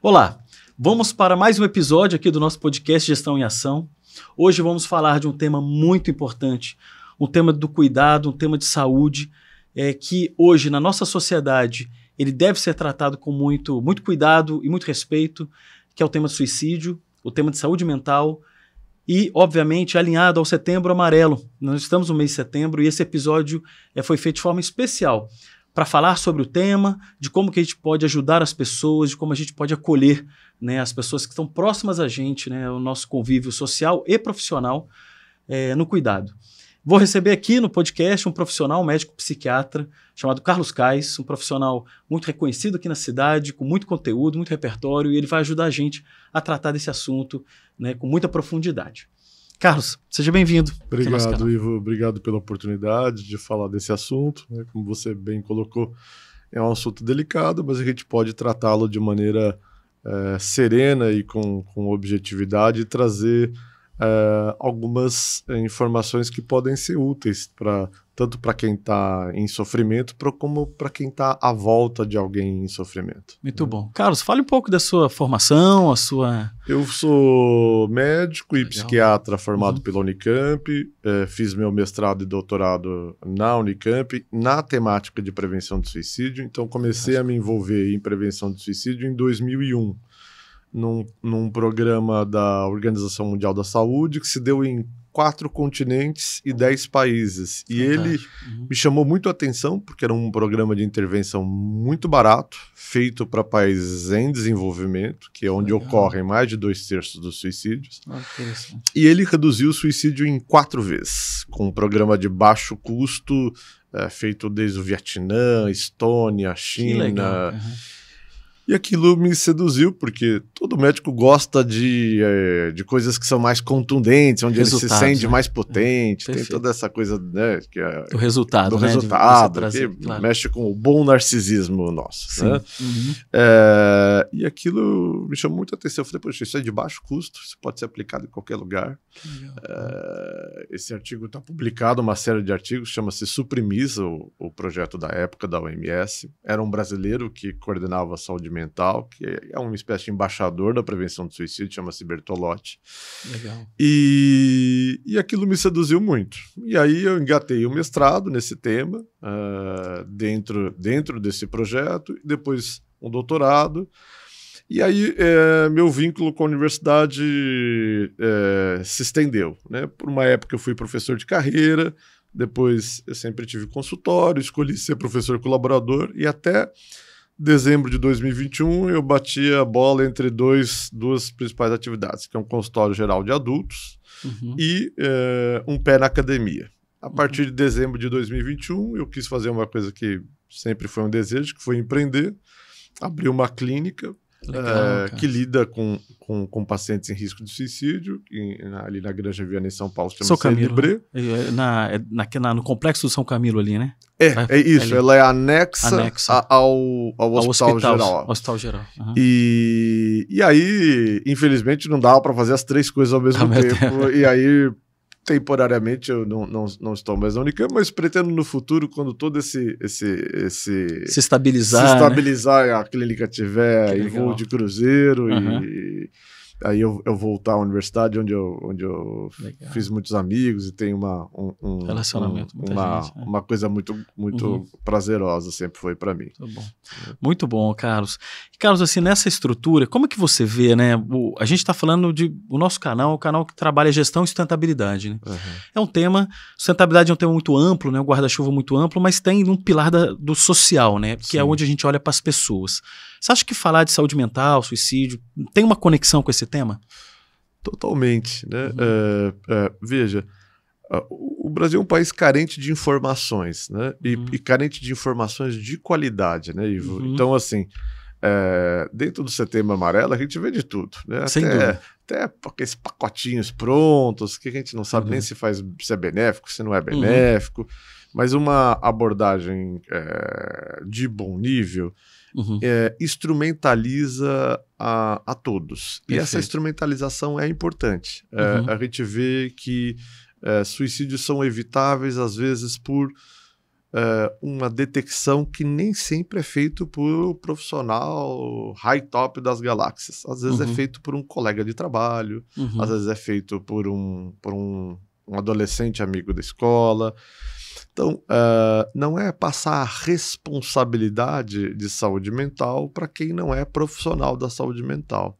Olá, vamos para mais um episódio aqui do nosso podcast Gestão em Ação. Hoje vamos falar de um tema muito importante, um tema do cuidado, um tema de saúde, é, que hoje na nossa sociedade ele deve ser tratado com muito, muito cuidado e muito respeito, que é o tema do suicídio, o tema de saúde mental e, obviamente, alinhado ao Setembro Amarelo. Nós estamos no mês de setembro e esse episódio é, foi feito de forma especial para falar sobre o tema, de como que a gente pode ajudar as pessoas, de como a gente pode acolher né, as pessoas que estão próximas a gente, né, o nosso convívio social e profissional é, no cuidado. Vou receber aqui no podcast um profissional, um médico psiquiatra, chamado Carlos Cais, um profissional muito reconhecido aqui na cidade, com muito conteúdo, muito repertório, e ele vai ajudar a gente a tratar desse assunto né, com muita profundidade. Carlos, seja bem-vindo. Obrigado, Ivo. Obrigado pela oportunidade de falar desse assunto. Né? Como você bem colocou, é um assunto delicado, mas a gente pode tratá-lo de maneira é, serena e com, com objetividade e trazer é, algumas informações que podem ser úteis para tanto para quem está em sofrimento, como para quem está à volta de alguém em sofrimento. Muito né? bom. Carlos, fale um pouco da sua formação, a sua. Eu sou médico e Legal. psiquiatra formado uhum. pela Unicamp, é, fiz meu mestrado e doutorado na Unicamp, na temática de prevenção de suicídio, então comecei a me envolver em prevenção de suicídio em 2001. Num, num programa da Organização Mundial da Saúde que se deu em quatro continentes e dez países. E ele uhum. me chamou muito a atenção, porque era um programa de intervenção muito barato, feito para países em desenvolvimento, que é onde Legal. ocorrem mais de dois terços dos suicídios. Ah, e ele reduziu o suicídio em quatro vezes, com um programa de baixo custo, é, feito desde o Vietnã, Estônia, China. Uhum e aquilo me seduziu, porque todo médico gosta de, é, de coisas que são mais contundentes, onde ele se sente né? mais potente. É, tem toda essa coisa, né? Que é, do resultado. Do né? resultado, trazer, que claro. mexe com o bom narcisismo nosso. Né? Uhum. É, e aquilo me chamou muita atenção. Eu falei, poxa, isso é de baixo custo, isso pode ser aplicado em qualquer lugar. É, esse artigo está publicado, uma série de artigos, chama-se Suprimisa, o, o projeto da época da OMS. Era um brasileiro que coordenava a saúde mental, que é uma espécie de embaixador da prevenção do suicídio, chama-se Bertolotti. Legal. E, e aquilo me seduziu muito. E aí eu engatei o mestrado nesse tema, uh, dentro, dentro desse projeto, e depois um doutorado. E aí é, meu vínculo com a universidade é, se estendeu. Né? Por uma época eu fui professor de carreira, depois eu sempre tive consultório, escolhi ser professor colaborador e até dezembro de 2021, eu bati a bola entre dois, duas principais atividades, que é um consultório geral de adultos uhum. e é, um pé na academia. A uhum. partir de dezembro de 2021, eu quis fazer uma coisa que sempre foi um desejo, que foi empreender, abrir uma clínica Legal, é, que lida com, com, com, pacientes em risco de suicídio, em, ali na Granja Viana, em São Paulo, chama-se Libre. É, na, é, na, na, no complexo do São Camilo ali, né? É, é isso, ela é anexa, anexa. A, ao, ao, ao, Hospital, hospital Geral. Hospital Geral. Uhum. E, e aí, infelizmente, não dava para fazer as três coisas ao mesmo ah, tempo. E aí, temporariamente eu não, não, não estou mais na Unicamp, mas pretendo no futuro, quando todo esse. esse, esse se estabilizar. Se estabilizar, né? a clínica tiver em voo de cruzeiro uhum. e aí eu, eu voltar à universidade onde eu, onde eu fiz muitos amigos e tenho uma um, um relacionamento um, uma, gente, né? uma coisa muito muito uhum. prazerosa sempre foi para mim muito bom. muito bom Carlos Carlos assim nessa estrutura como é que você vê né o, a gente está falando de o nosso canal o canal que trabalha gestão e sustentabilidade né? Uhum. é um tema sustentabilidade é um tema muito amplo né um guarda-chuva muito amplo mas tem um pilar da, do social né que é Sim. é onde a gente olha para as pessoas você acha que falar de saúde mental, suicídio, tem uma conexão com esse tema? Totalmente. Né? Uhum. É, é, veja, o Brasil é um país carente de informações, né? E, uhum. e carente de informações de qualidade, né, Ivo? Uhum. Então, assim, é, dentro do setembro amarelo, a gente vê de tudo, né? Sem até, dúvida. até aqueles pacotinhos prontos, que a gente não sabe uhum. nem se faz se é benéfico, se não é uhum. benéfico, mas uma abordagem é, de bom nível uhum. é, instrumentaliza a, a todos. Perfeito. E essa instrumentalização é importante. É, uhum. a gente vê que é, suicídios são evitáveis, às vezes, por é, uma detecção que nem sempre é feito por um profissional high top das galáxias. Às vezes é uhum. é feito por um colega de trabalho, uhum. às vezes é feito por um, por um, um adolescente amigo da escola. Então, uh, não é passar a responsabilidade de saúde mental para quem não é profissional da saúde mental,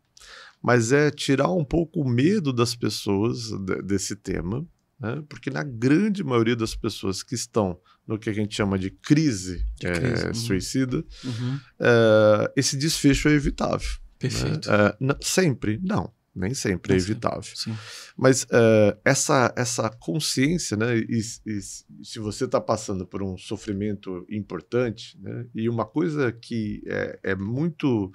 mas é tirar um pouco o medo das pessoas de, desse tema, né? porque na grande maioria das pessoas que estão no que a gente chama de crise, de é, crise uhum. suicida, uhum. Uh, esse desfecho é evitável. Né? Perfeito. Né? Uh, sempre, não nem sempre é evitável. Mas uh, essa, essa consciência, né, e, e se você está passando por um sofrimento importante, né, e uma coisa que é, é muito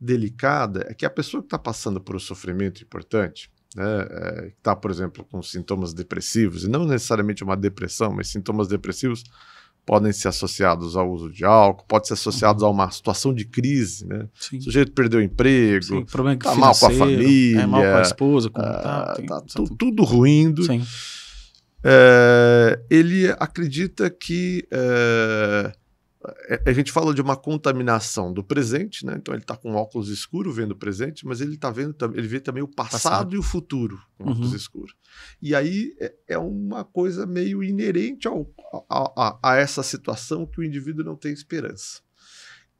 delicada é que a pessoa que está passando por um sofrimento importante, né, é, está, por exemplo, com sintomas depressivos, e não necessariamente uma depressão, mas sintomas depressivos, podem ser associados ao uso de álcool, pode ser associados uhum. a uma situação de crise, né? Sim. O sujeito perdeu o emprego, Sim, problema tá mal com a família, é mal com a esposa, com tá, tem, tá tudo ruindo. Sim. É, ele acredita que é, é, a gente fala de uma contaminação do presente, né? Então ele está com óculos escuro vendo o presente, mas ele tá vendo, ele vê também o passado, passado. e o futuro com óculos uhum. escuros. E aí é, é, uma coisa meio inerente ao, a, a, a, essa situação que o indivíduo não tem esperança.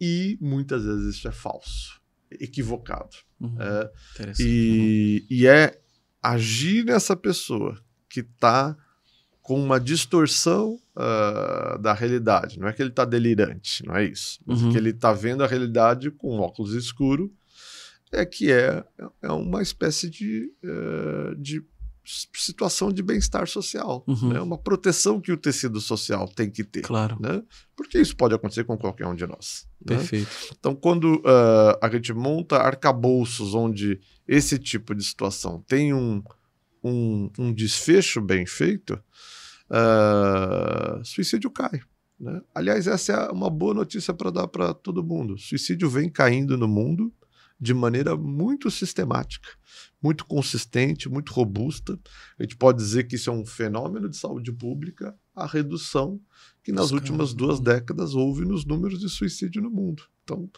E muitas vezes isso é falso, equivocado. Uhum. É, e, uhum. e é agir nessa pessoa que está com uma distorção uh, da realidade. Não é que ele está delirante, não é isso. Mas uhum. que ele está vendo a realidade com óculos escuro é que é, é uma espécie de, uh, de situação de bem-estar social, uhum. né? uma proteção que o tecido social tem que ter. Claro. Né? Porque isso pode acontecer com qualquer um de nós. Né? Perfeito. Né? Então, quando uh, a gente monta arcabouços onde esse tipo de situação tem um, um, um desfecho bem feito, uh, suicídio cai. Né? Aliás, essa é uma boa notícia para dar para todo mundo. Suicídio vem caindo no mundo de maneira muito sistemática, muito consistente, muito robusta. A gente pode dizer que isso é um fenômeno de saúde pública, a redução que nas últimas duas décadas houve nos números de suicídio no mundo. Então,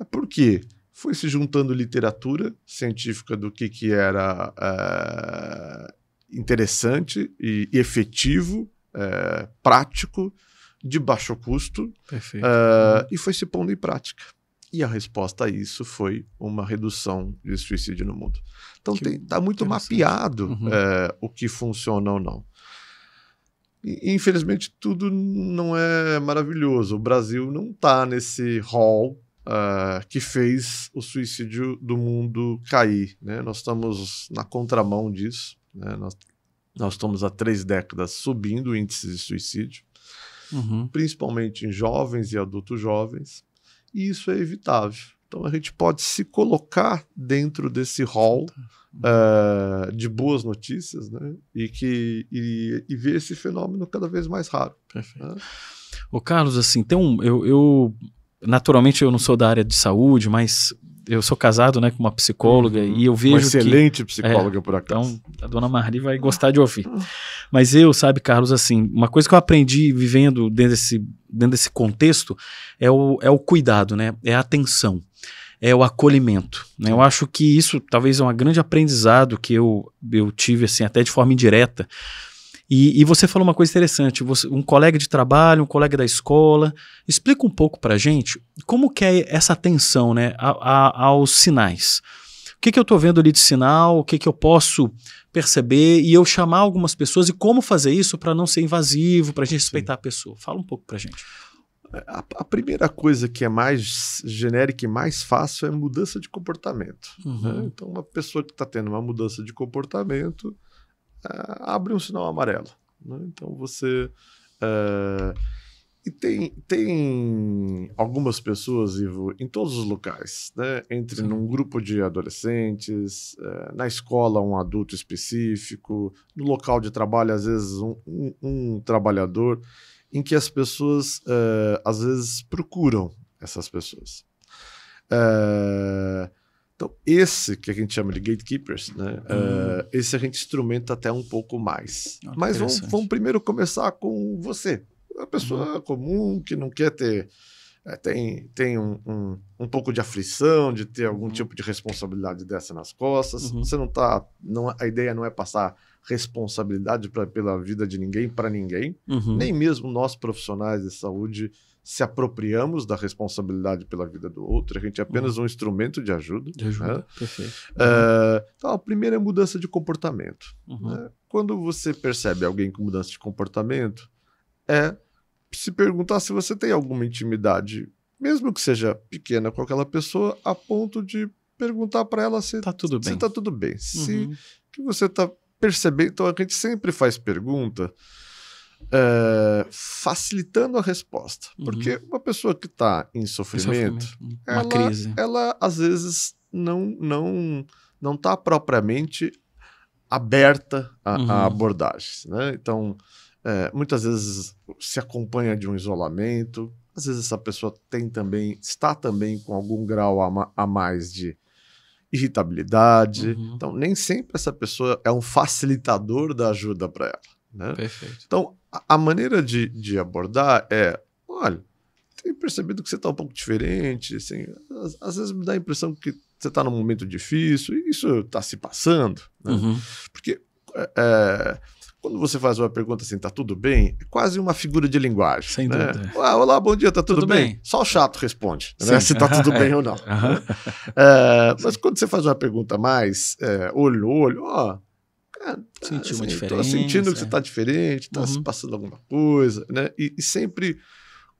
é por quê? Foi se juntando literatura científica do que, que era uh, interessante e, efetivo, é, prático, de baixo custo, uh, e foi se pondo em prática. E a resposta a isso foi uma redução de suicídio no mundo. Então está muito mapeado uhum. o que funciona ou não. E, infelizmente, tudo não é maravilhoso. O Brasil não está nesse hall uh, que fez o suicídio do mundo cair. Né? Nós estamos na contramão disso. Né? Nós, nós estamos há três décadas subindo o índice de suicídio, uhum. principalmente em jovens e adultos jovens, e isso é evitável. Então a gente pode se colocar dentro desse hall uh, de boas notícias, né? E que e, e, ver esse fenômeno cada vez mais raro. Perfeito. Né? O Carlos, assim, tem um, eu, eu naturalmente eu não sou da área de saúde, mas eu sou casado, né, com uma psicóloga uhum. e eu vejo uma excelente que, psicóloga é, por acaso. Então a dona Marli vai gostar de ouvir. Mas eu, sabe, Carlos, assim, uma coisa que eu aprendi vivendo dentro desse, dentro desse contexto é o, é o cuidado, né? É a atenção, é o acolhimento. Né? Eu acho que isso talvez é um grande aprendizado que eu, eu tive, assim, até de forma indireta e, e, você falou uma coisa interessante, você, um colega de trabalho, um colega da escola. Explica um pouco para gente como que é essa atenção né, a, a, aos sinais. O que, que eu estou vendo ali de sinal, o que, que eu posso perceber e eu chamar algumas pessoas e como fazer isso para não ser invasivo, para a gente respeitar Sim. a pessoa. Fala um pouco para gente. A, a, primeira coisa que é mais genérica e mais fácil é mudança de comportamento. Uhum. Né? Então, uma pessoa que está tendo uma mudança de comportamento, abre um sinal amarelo. Né? Então você. Uh, e tem, tem algumas pessoas, Ivo, em todos os locais, né? Entre Sim. num grupo de adolescentes, uh, na escola um adulto específico, no local de trabalho, às vezes um, um, um trabalhador, em que as pessoas, uh, às vezes, procuram essas pessoas. Uh, então, esse que a gente chama de gatekeepers, né? Hum. Uh, esse a gente instrumenta até um pouco mais. Ah, Mas vamos, vamos, primeiro começar com você. A pessoa uhum. comum que não quer ter. É, tem tem um, um, um, pouco de aflição de ter algum uhum. tipo de responsabilidade dessa nas costas. Uhum. Você não tá. Não, a ideia não é passar responsabilidade pra, pela vida de ninguém para ninguém. Uhum. Nem mesmo nós profissionais de saúde se apropriamos da responsabilidade pela vida do outro, a gente é apenas uhum. um instrumento de ajuda. De ajuda, né? perfeito. Uh, então, a primeira é mudança de comportamento. Uhum. Né? Quando você percebe alguém com mudança de comportamento, é se perguntar se você tem alguma intimidade, mesmo que seja pequena, com aquela pessoa, a ponto de perguntar para ela se está tudo bem. Se tá tudo bem. Uhum. Se que você está percebendo. Então, a gente sempre faz pergunta é, facilitando a resposta. Uhum. Porque uma pessoa que está em sofrimento, sofrimento. Ela, crise. ela às vezes não não não está propriamente aberta a, uhum. a abordagens. Né? Então, é, muitas vezes se acompanha de um isolamento, às vezes essa pessoa tem também, está também com algum grau a, a mais de irritabilidade. Uhum. Então, nem sempre essa pessoa é um facilitador da ajuda para ela. Né? Perfeito. Então, a, a maneira de, de abordar é: olha, tenho percebido que você está um pouco diferente. Assim, às, às, vezes me dá a impressão que você está num momento difícil e isso está se passando. Né? Uhum. Porque é, é, quando você faz uma pergunta assim, tá tudo bem? É quase uma figura de linguagem. Sem né? dúvida. Ah, olá, bom dia, tá tudo, tudo bem? bem? Só o chato responde, né? Se tá tudo bem ou não. Uhum. É, mas quando você faz uma pergunta mais é, olho no olho, ó, cara, Sentiu assim, uma diferença. Tô sentindo que você tá diferente, tá uhum. se passando alguma coisa, né? E, e sempre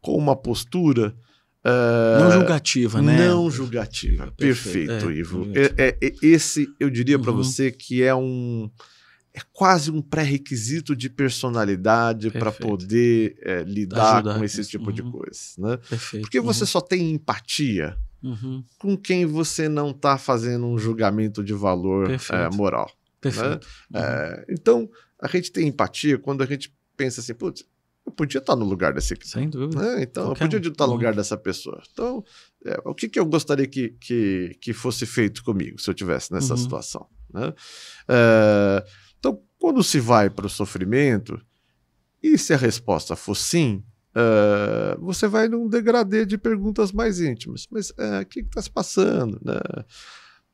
com uma postura. Uh, não julgativa, né? Não julgativa. Perfeito, Perfeito é, Ivo. É, é, é, esse, eu diria uhum. para você que é um. É quase um pré-requisito de personalidade para poder é, lidar Ajudar. com esse tipo uhum. de coisa. Né? Perfeito. Porque você uhum. só tem empatia uhum. com quem você não está fazendo um julgamento de valor é, moral. Perfeito. Né? Uhum. É, então, a gente tem empatia quando a gente pensa assim, putz, eu podia estar no lugar desse aqui. Sem dúvida. Né? Então, Qualquer eu podia estar no lugar dessa pessoa. Então, é, o que, que eu gostaria que, que, que fosse feito comigo se eu tivesse nessa uhum. situação? Né? É, então, quando se vai para o sofrimento, e se a resposta for sim, uh, você vai num degradê de perguntas mais íntimas. Mas uh, o que está se passando? Né?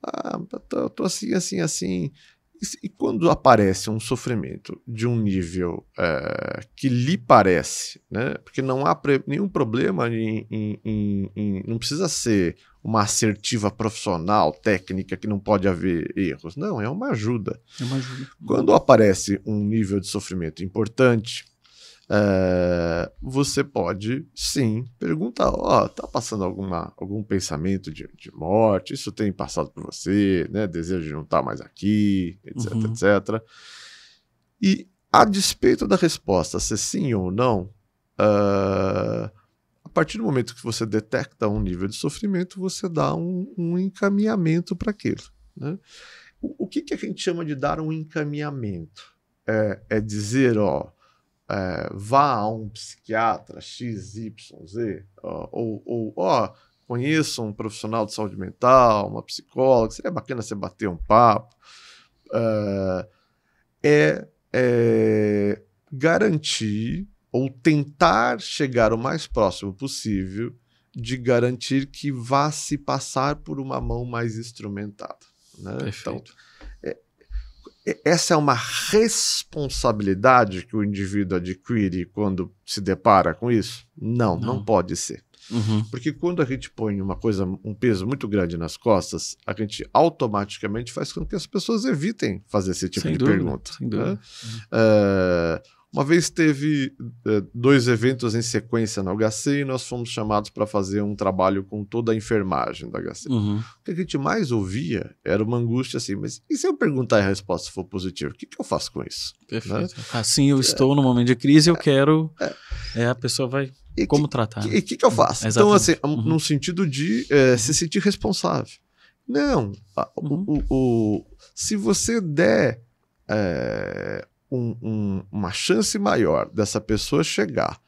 Ah, tô, tô assim, assim, assim. E, quando aparece um sofrimento de um nível é, que lhe parece, né? Porque não há nenhum problema em, em, em, em, Não precisa ser uma assertiva profissional, técnica, que não pode haver erros. Não, é uma ajuda. É uma ajuda. Quando aparece um nível de sofrimento importante, é, você pode sim perguntar: ó, oh, tá passando alguma, algum pensamento de, de morte? Isso tem passado por você, né? Desejo de não estar mais aqui, etc, uhum. etc. E a despeito da resposta ser sim ou não, uh, a partir do momento que você detecta um nível de sofrimento, você dá um, um encaminhamento para aquilo. Né? O, o que, que a gente chama de dar um encaminhamento? É, é dizer, ó, é, vá a um psiquiatra XYZ, ou, ou ó, conheça um profissional de saúde mental, uma psicóloga, seria bacana você bater um papo. É, é, é garantir ou tentar chegar o mais próximo possível de garantir que vá se passar por uma mão mais instrumentada. Né? Então, essa é uma responsabilidade que o indivíduo adquire quando se depara com isso? Não, não, não pode ser. Uhum. Porque quando a gente põe uma coisa, um peso muito grande nas costas, a gente automaticamente faz com que as pessoas evitem fazer esse tipo sem de dúvida, pergunta. Sem dúvida. Né? Uhum. Uh, uma vez teve é, dois eventos em sequência na HC e nós fomos chamados para fazer um trabalho com toda a enfermagem da HC. Uhum. O que a gente mais ouvia era uma angústia assim, mas e se eu perguntar e a resposta for positiva, o que, que eu faço com isso? Perfeito. Né? Assim eu estou é, no momento de crise, eu é, quero. É, é, a pessoa vai. E como que, tratar? E o que, que, eu faço? Então, assim, uhum. no sentido de é, se sentir responsável. Não. Uhum. O, o, o, se você der é, um, um, uma chance maior dessa pessoa chegar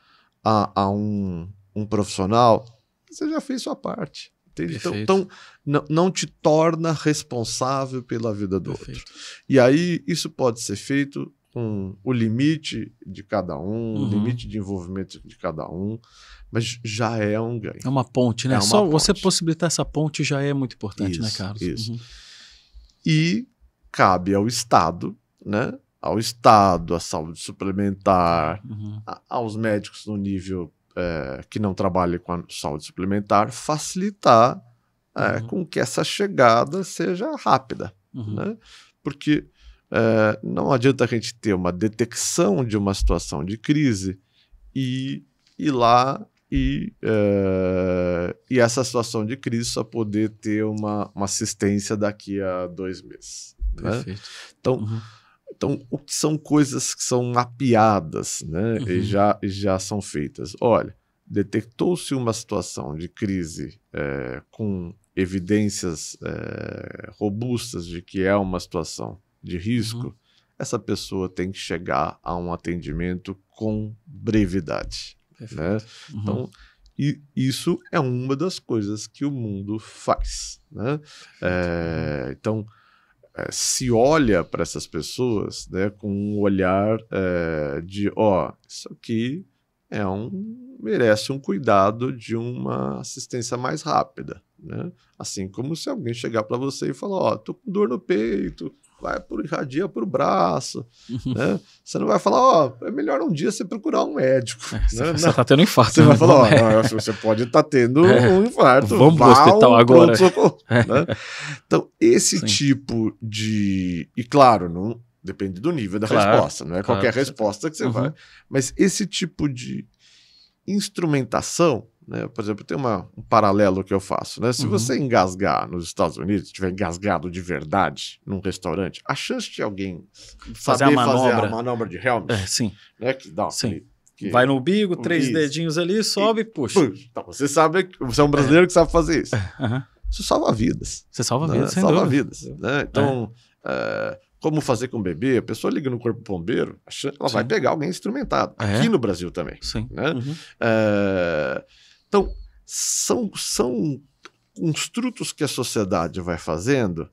a, a um, um profissional, você já fez sua parte. Então, então não, não, te torna responsável pela vida do Perfeito. outro. E aí, isso pode ser feito com o limite de cada um, uhum. o limite de envolvimento de cada um, mas já é um ganho. É uma ponte, né? É Só ponte. você possibilitar essa ponte já é muito importante, né, isso, né, Carlos? Isso. Uhum. E cabe ao Estado, né? Ao Estado, à saúde suplementar, uhum. a, aos médicos no nível é, que não trabalhem com a saúde suplementar, facilitar é, uhum. com que essa chegada seja rápida, uhum. né? Porque é, não adianta a gente ter uma detecção de uma situação de crise e ir lá e, é, e essa situação de crise só poder ter uma, uma assistência daqui a dois meses. Né? Então, uhum. Então, o que são coisas que são mapeadas né? Uhum. e, já, e já são feitas? Olha, detectou-se uma situação de crise é, com evidências é, robustas de que é uma situação de risco, uhum. essa pessoa tem que chegar a um atendimento com brevidade. Né? Uhum. Então, e isso é uma das coisas que o mundo faz. Né? É, então, é, se olha para essas pessoas né, com um olhar é, de: ó, isso aqui é um merece um cuidado de uma assistência mais rápida. Né? Assim como se alguém chegar para você e falar: Ó, oh, tô com dor no peito, vai por irradia para o braço, uhum. né? Você não vai falar, ó, oh, é melhor um dia você procurar um médico. É, né? Você está tendo infarto. Você né? vai falar, ó, oh, você pode estar tá tendo é. um infarto. Vamos para o hospital agora. É. Né? Então, esse Sim. tipo de... E claro, não depende do nível da claro, resposta, não é claro, qualquer resposta que você uhum. vai. Mas esse tipo de instrumentação né? Por exemplo, tem uma, um paralelo que eu faço. Né? Se uhum. você engasgar nos Estados Unidos, tiver engasgado de verdade num restaurante, a chance de alguém fazer saber a manobra. fazer a manobra de Helms, é, sim. Né? que dá sim. Aquele, que... Vai no umbigo, três isso. dedinhos ali, sobe e puxa. puxa. Então, você sabe, você é um brasileiro é. que sabe fazer isso. Uhum. Isso salva vidas. Você salva né? vidas, sem Salva dúvida. vidas. Né? Então, é. como fazer com o bebê? A pessoa liga no corpo bombeiro, ela Sim. vai pegar alguém instrumentado. É. Aqui no Brasil também. Sim. Né? Uhum. É... Então, são, são construtos que a sociedade vai fazendo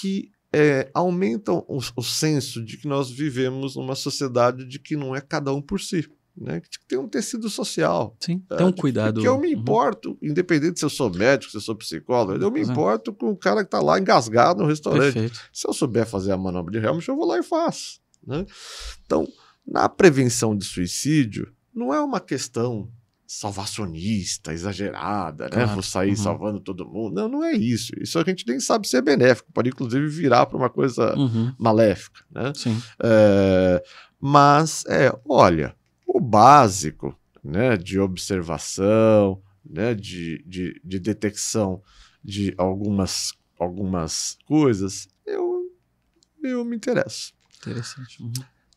que é, aumentam o, o, senso de que nós vivemos numa sociedade de que não é cada um por si. Né? Que tem um tecido social. Sim, tá? tem um cuidado. Que eu me uhum. importo, uhum. independente se eu sou médico, se eu sou psicólogo, eu me importo com o cara que está lá engasgado no restaurante. Perfeito. Se eu souber fazer a manobra de Helmut, eu vou lá e faço. Né? Então, na prevenção de suicídio, não é uma questão salvacionista, exagerada, né? Claro. Vou sair uhum. salvando todo mundo. Não, não é isso. Isso a gente nem sabe se é benéfico. Pode, inclusive, virar para uma coisa uhum. maléfica, né? Sim. É, mas, é, olha, o básico né, de observação, né, de, de, de detecção de algumas, algumas coisas, eu, eu me interesso. Interessante. Uhum.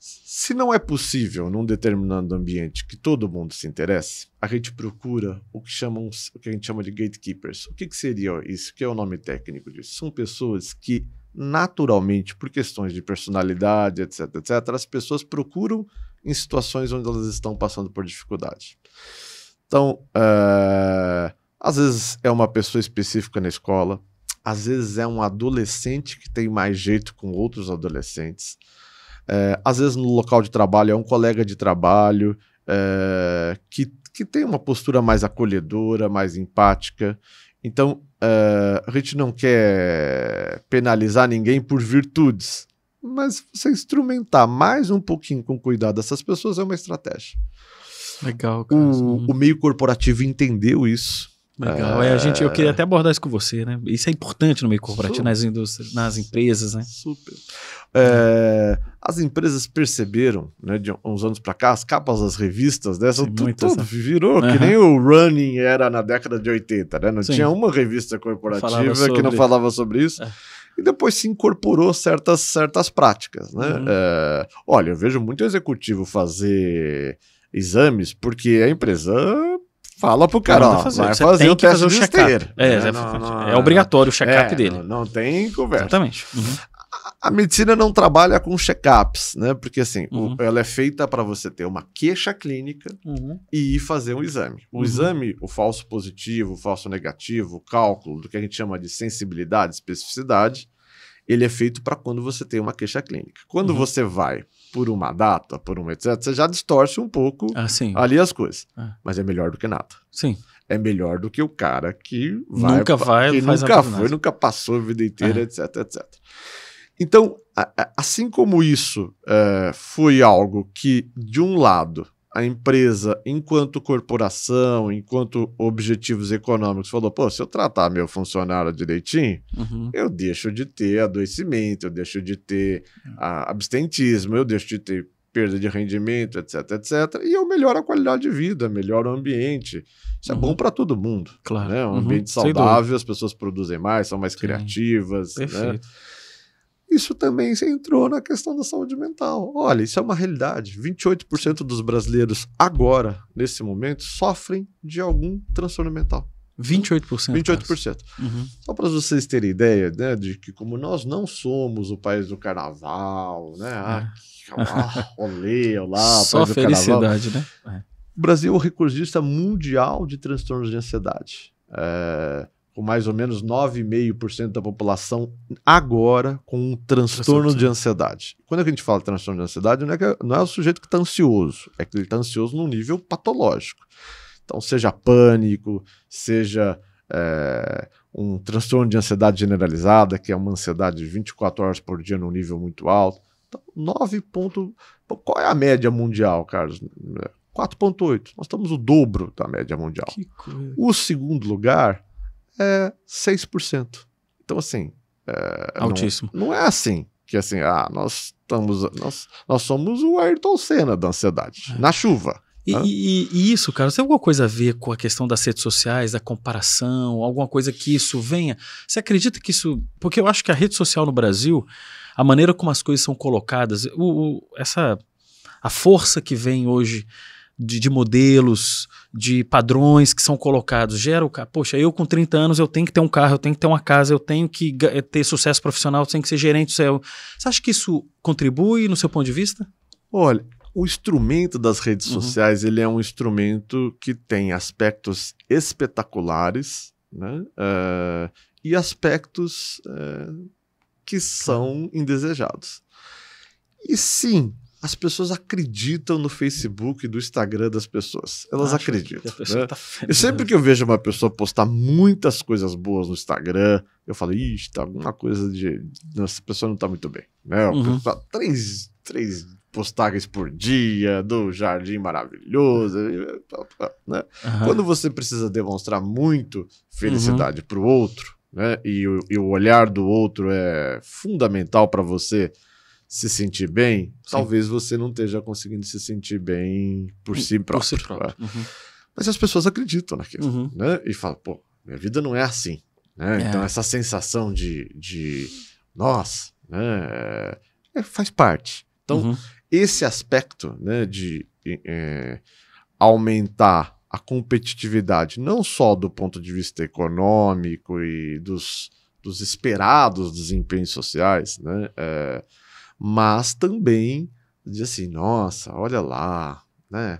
Se não é possível num determinado ambiente que todo mundo se interesse, a gente procura o que, chamam, o que a gente chama de gatekeepers. O que, que seria isso? O que é o nome técnico disso? São pessoas que, naturalmente, por questões de personalidade, etc., etc., as pessoas procuram em situações onde elas estão passando por dificuldade. Então, é, às vezes é uma pessoa específica na escola, às vezes é um adolescente que tem mais jeito com outros adolescentes. É, às vezes no local de trabalho é um colega de trabalho é, que, que tem uma postura mais acolhedora, mais empática. Então, é, a gente não quer penalizar ninguém por virtudes, mas você instrumentar mais um pouquinho com cuidado dessas pessoas é uma estratégia. Legal. O, uhum. o meio corporativo entendeu isso Legal. É... a gente, eu queria até abordar isso com você, né? Isso é importante no meio corporativo, nas indústrias, nas empresas, né? Super. É, as empresas perceberam, né, de uns anos para cá, as capas das revistas né, tudo, tudo virou, uhum. que nem o Running era na década de 80, né? Não Sim. tinha uma revista corporativa sobre... que não falava sobre isso. É. E depois se incorporou certas, certas práticas, né? Uhum. É, olha, eu vejo muito executivo fazer exames porque a empresa fala pro cara, ó, fazer. vai Você fazer o teste fazer de esteira. É, é, não, não, é, obrigatório o check-up é, dele. Não, não, tem conversa. Exatamente. Uhum. A, a, medicina não trabalha com check-ups, né? Porque assim, uhum. o, ela é feita para você ter uma queixa clínica uhum. e ir fazer um exame. O uhum. exame, o falso positivo, o falso negativo, o cálculo do que a gente chama de sensibilidade, especificidade, ele é feito para quando você tem uma queixa clínica. Quando uhum. você vai por uma data, por uma etc., você já distorce um pouco ah, ali as coisas. Ah. Mas é melhor do que nada. Sim. É melhor do que o cara que vai. Nunca vai, que nunca foi, nunca passou a vida inteira, etc, etc. Então, assim como isso é, foi algo que, de um lado, a empresa, enquanto corporação, enquanto objetivos econômicos, falou: pô, se eu tratar meu funcionário direitinho, uhum. eu deixo de ter adoecimento, eu deixo de ter uh, abstentismo, eu deixo de ter perda de rendimento, etc, etc. E eu melhoro a qualidade de vida, melhoro o ambiente. Isso uhum. é bom para todo mundo. Claro. Né? Um uhum. ambiente saudável, as pessoas produzem mais, são mais Sim. criativas. Né? Perfeito. Né? Isso também entrou na questão da saúde mental. Olha, isso é uma realidade. 28% dos brasileiros agora, nesse momento, sofrem de algum transtorno mental. 28%. 28%. Uhum. Só para vocês terem ideia, né, de que como nós não somos o país do carnaval, né, ah, é. ah rolê lá, Só felicidade, né? É. O Brasil é o recordista mundial de transtornos de ansiedade. É, com mais ou menos 9,5% da população agora com um transtorno de ansiedade. Quando a gente fala de transtorno de ansiedade, não é, que, não é o sujeito que está ansioso, é que ele está ansioso num nível patológico. Então, seja pânico, seja é, um transtorno de ansiedade generalizada, que é uma ansiedade de 24 horas por dia num nível muito alto. Então, 9 pontos. Qual é a média mundial, Carlos? 4,8. Nós estamos o dobro da média mundial. O segundo lugar é 6%. Então, assim. É, Altíssimo. Não, não, é assim que assim, ah, nós estamos. Nós, nós somos o Ayrton Senna da ansiedade. É. Na chuva. E, e, e, isso, cara, tem alguma coisa a ver com a questão das redes sociais, da comparação, alguma coisa que isso venha? Você acredita que isso. Porque eu acho que a rede social no Brasil, a maneira como as coisas são colocadas, o, o essa. A força que vem hoje de, de, modelos, de padrões que são colocados. Gera o cara. Poxa, eu com 30 anos eu tenho que ter um carro, eu tenho que ter uma casa, eu tenho que eh, ter sucesso profissional, eu tenho que ser gerente do céu. Você acha que isso contribui no seu ponto de vista? Olha, o instrumento das redes uhum. sociais ele é um instrumento que tem aspectos espetaculares né? Uh, e aspectos uh, que são indesejados. E sim, as pessoas acreditam no Facebook e do Instagram das pessoas. Elas Acho acreditam. Né? Tá e sempre que eu vejo uma pessoa postar muitas coisas boas no Instagram, eu falo, ixi, tá alguma coisa de. Essa pessoa não tá muito bem. Né? Uhum. Três, três postagens por dia do jardim maravilhoso. Né? Uhum. Quando você precisa demonstrar muito felicidade uhum. para o outro, né? E o, e o olhar do outro é fundamental para você se sentir bem, Sim. talvez você não esteja conseguindo se sentir bem por si próprio. Por si próprio. É. Uhum. Mas as pessoas acreditam naquilo, uhum. né? E falam, pô, minha vida não é assim, né? É. Então essa sensação de, de nossa, né? É, faz parte. Então uhum. esse aspecto, né, de é, aumentar a competitividade, não só do ponto de vista econômico e dos, dos esperados desempenhos sociais, né? Mas também diz assim, nossa, olha lá, né?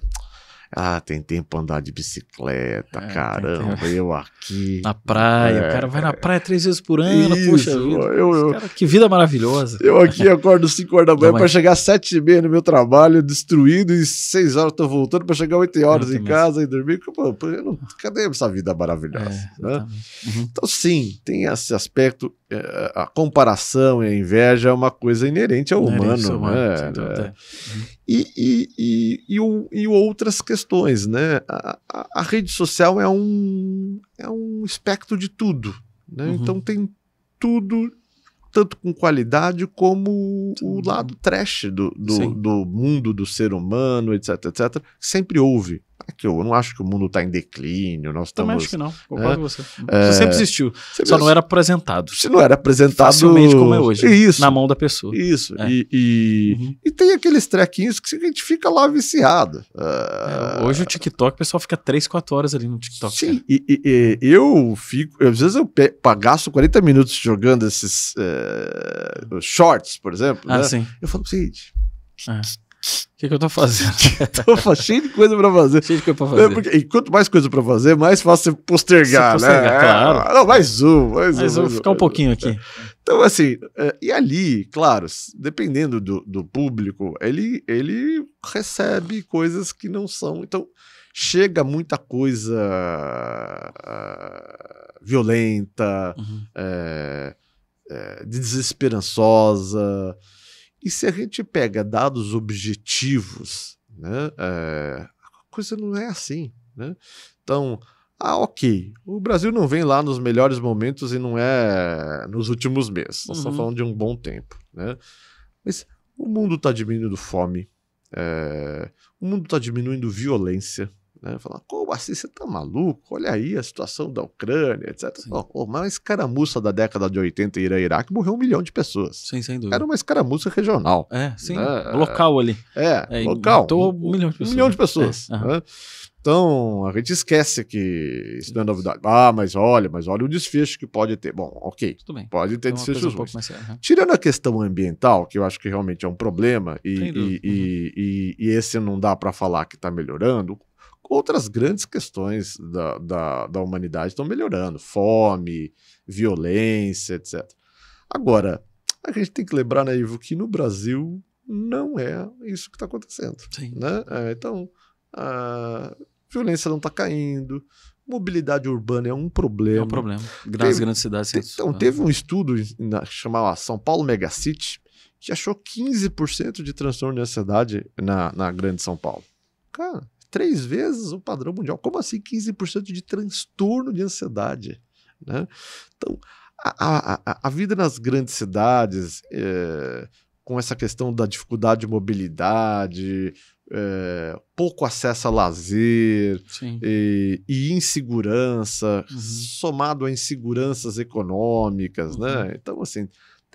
Ah, tem tempo pra andar de bicicleta, é, caramba, tem, eu aqui. Na praia, é, o cara vai na praia três vezes por ano, isso, puxa vida. Eu, eu, cara, que vida maravilhosa. Eu aqui acordo 5 horas da manhã para chegar às 7 e meia no meu trabalho, destruído, e 6 horas tô voltando para chegar 8 horas em casa e dormir. Pô, não, cadê essa vida maravilhosa? É, né? uhum. Então, sim, tem esse aspecto é, a comparação e a inveja é uma coisa inerente ao inerente humano, né? E, e, e, e, e, outras questões, né? A, a, a, rede social é um, é um espectro de tudo, né? Uhum. Então tem tudo, tanto com qualidade como o lado trash do, do, do mundo do ser humano, etc, etc. Sempre houve que eu não acho que o mundo está em declínio. Nós Também acho que não. Concordo é, com você. É, sempre existiu. Sempre só não era apresentado. Se não era apresentado. Facilmente como é hoje. Isso. Na mão da pessoa. Isso. É. E, e, uhum. e, tem aqueles trequinhos que a gente fica lá viciado. Uh, hoje o TikTok, o pessoal fica 3, 4 horas ali no TikTok. Sim. E, e, eu fico. Às vezes eu gasto 40 minutos jogando esses uh, shorts, por exemplo. Ah, né? sim. Eu falo, seguinte. É O que, que eu tô fazendo? tô cheio de coisa pra fazer. Cheio de coisa pra fazer. É porque, e quanto mais coisa pra fazer, mais fácil você postergar, você postergar né? Claro. Não, mais um, mais, mais um. Vou ficar um pouquinho aqui. Então, assim, é, e ali, claro, dependendo do, do público, ele, ele recebe coisas que não são. Então, chega muita coisa uh, violenta, uhum. é, é, desesperançosa. E se a gente pega dados objetivos, né, é, a coisa não é assim. Né? Então, ah, ok, o Brasil não vem lá nos melhores momentos e não é nos últimos meses. Nós uhum. estamos falando de um bom tempo. Né? Mas o mundo está diminuindo fome, é, o mundo está diminuindo violência, né? Falar, como assim? Você tá maluco? Olha aí a situação da Ucrânia, etc. Oh, oh, uma escaramuça da década de 80 Irã Iraque morreu um milhão de pessoas. Sim, sem dúvida. Era uma escaramuça regional. É, sim. Né? Local ali. É, é local. Matou um, milhão de pessoas. Um milhão de pessoas. É, né? Então, a gente esquece que isso não é novidade. Ah, mas olha, mas olha o desfecho que pode ter. Bom, ok. Tudo bem. Pode ter desfechos um ruins. Tirando a questão ambiental, que eu acho que realmente é um problema, e, e, uhum. e, e, esse não dá para falar que está melhorando, outras grandes questões da, da, da humanidade estão melhorando: fome, violência, etc. Agora, a gente tem que lembrar, né, Ivo, que no Brasil não é isso que está acontecendo. Sim. Né? É, então, a violência não está caindo, mobilidade urbana é um problema. É um problema. Nas grandes cidades. Então, teve um estudo chamado São Paulo Megacity que achou 15% de transtorno de ansiedade na, na grande São Paulo. Cara, três vezes o padrão mundial. Como assim 15% de transtorno de ansiedade? Né? Então, a, a, a vida nas grandes cidades, é, com essa questão da dificuldade de mobilidade, é, pouco acesso a lazer e, e, insegurança, uhum. somado a inseguranças econômicas, né? uhum. né? Então, assim,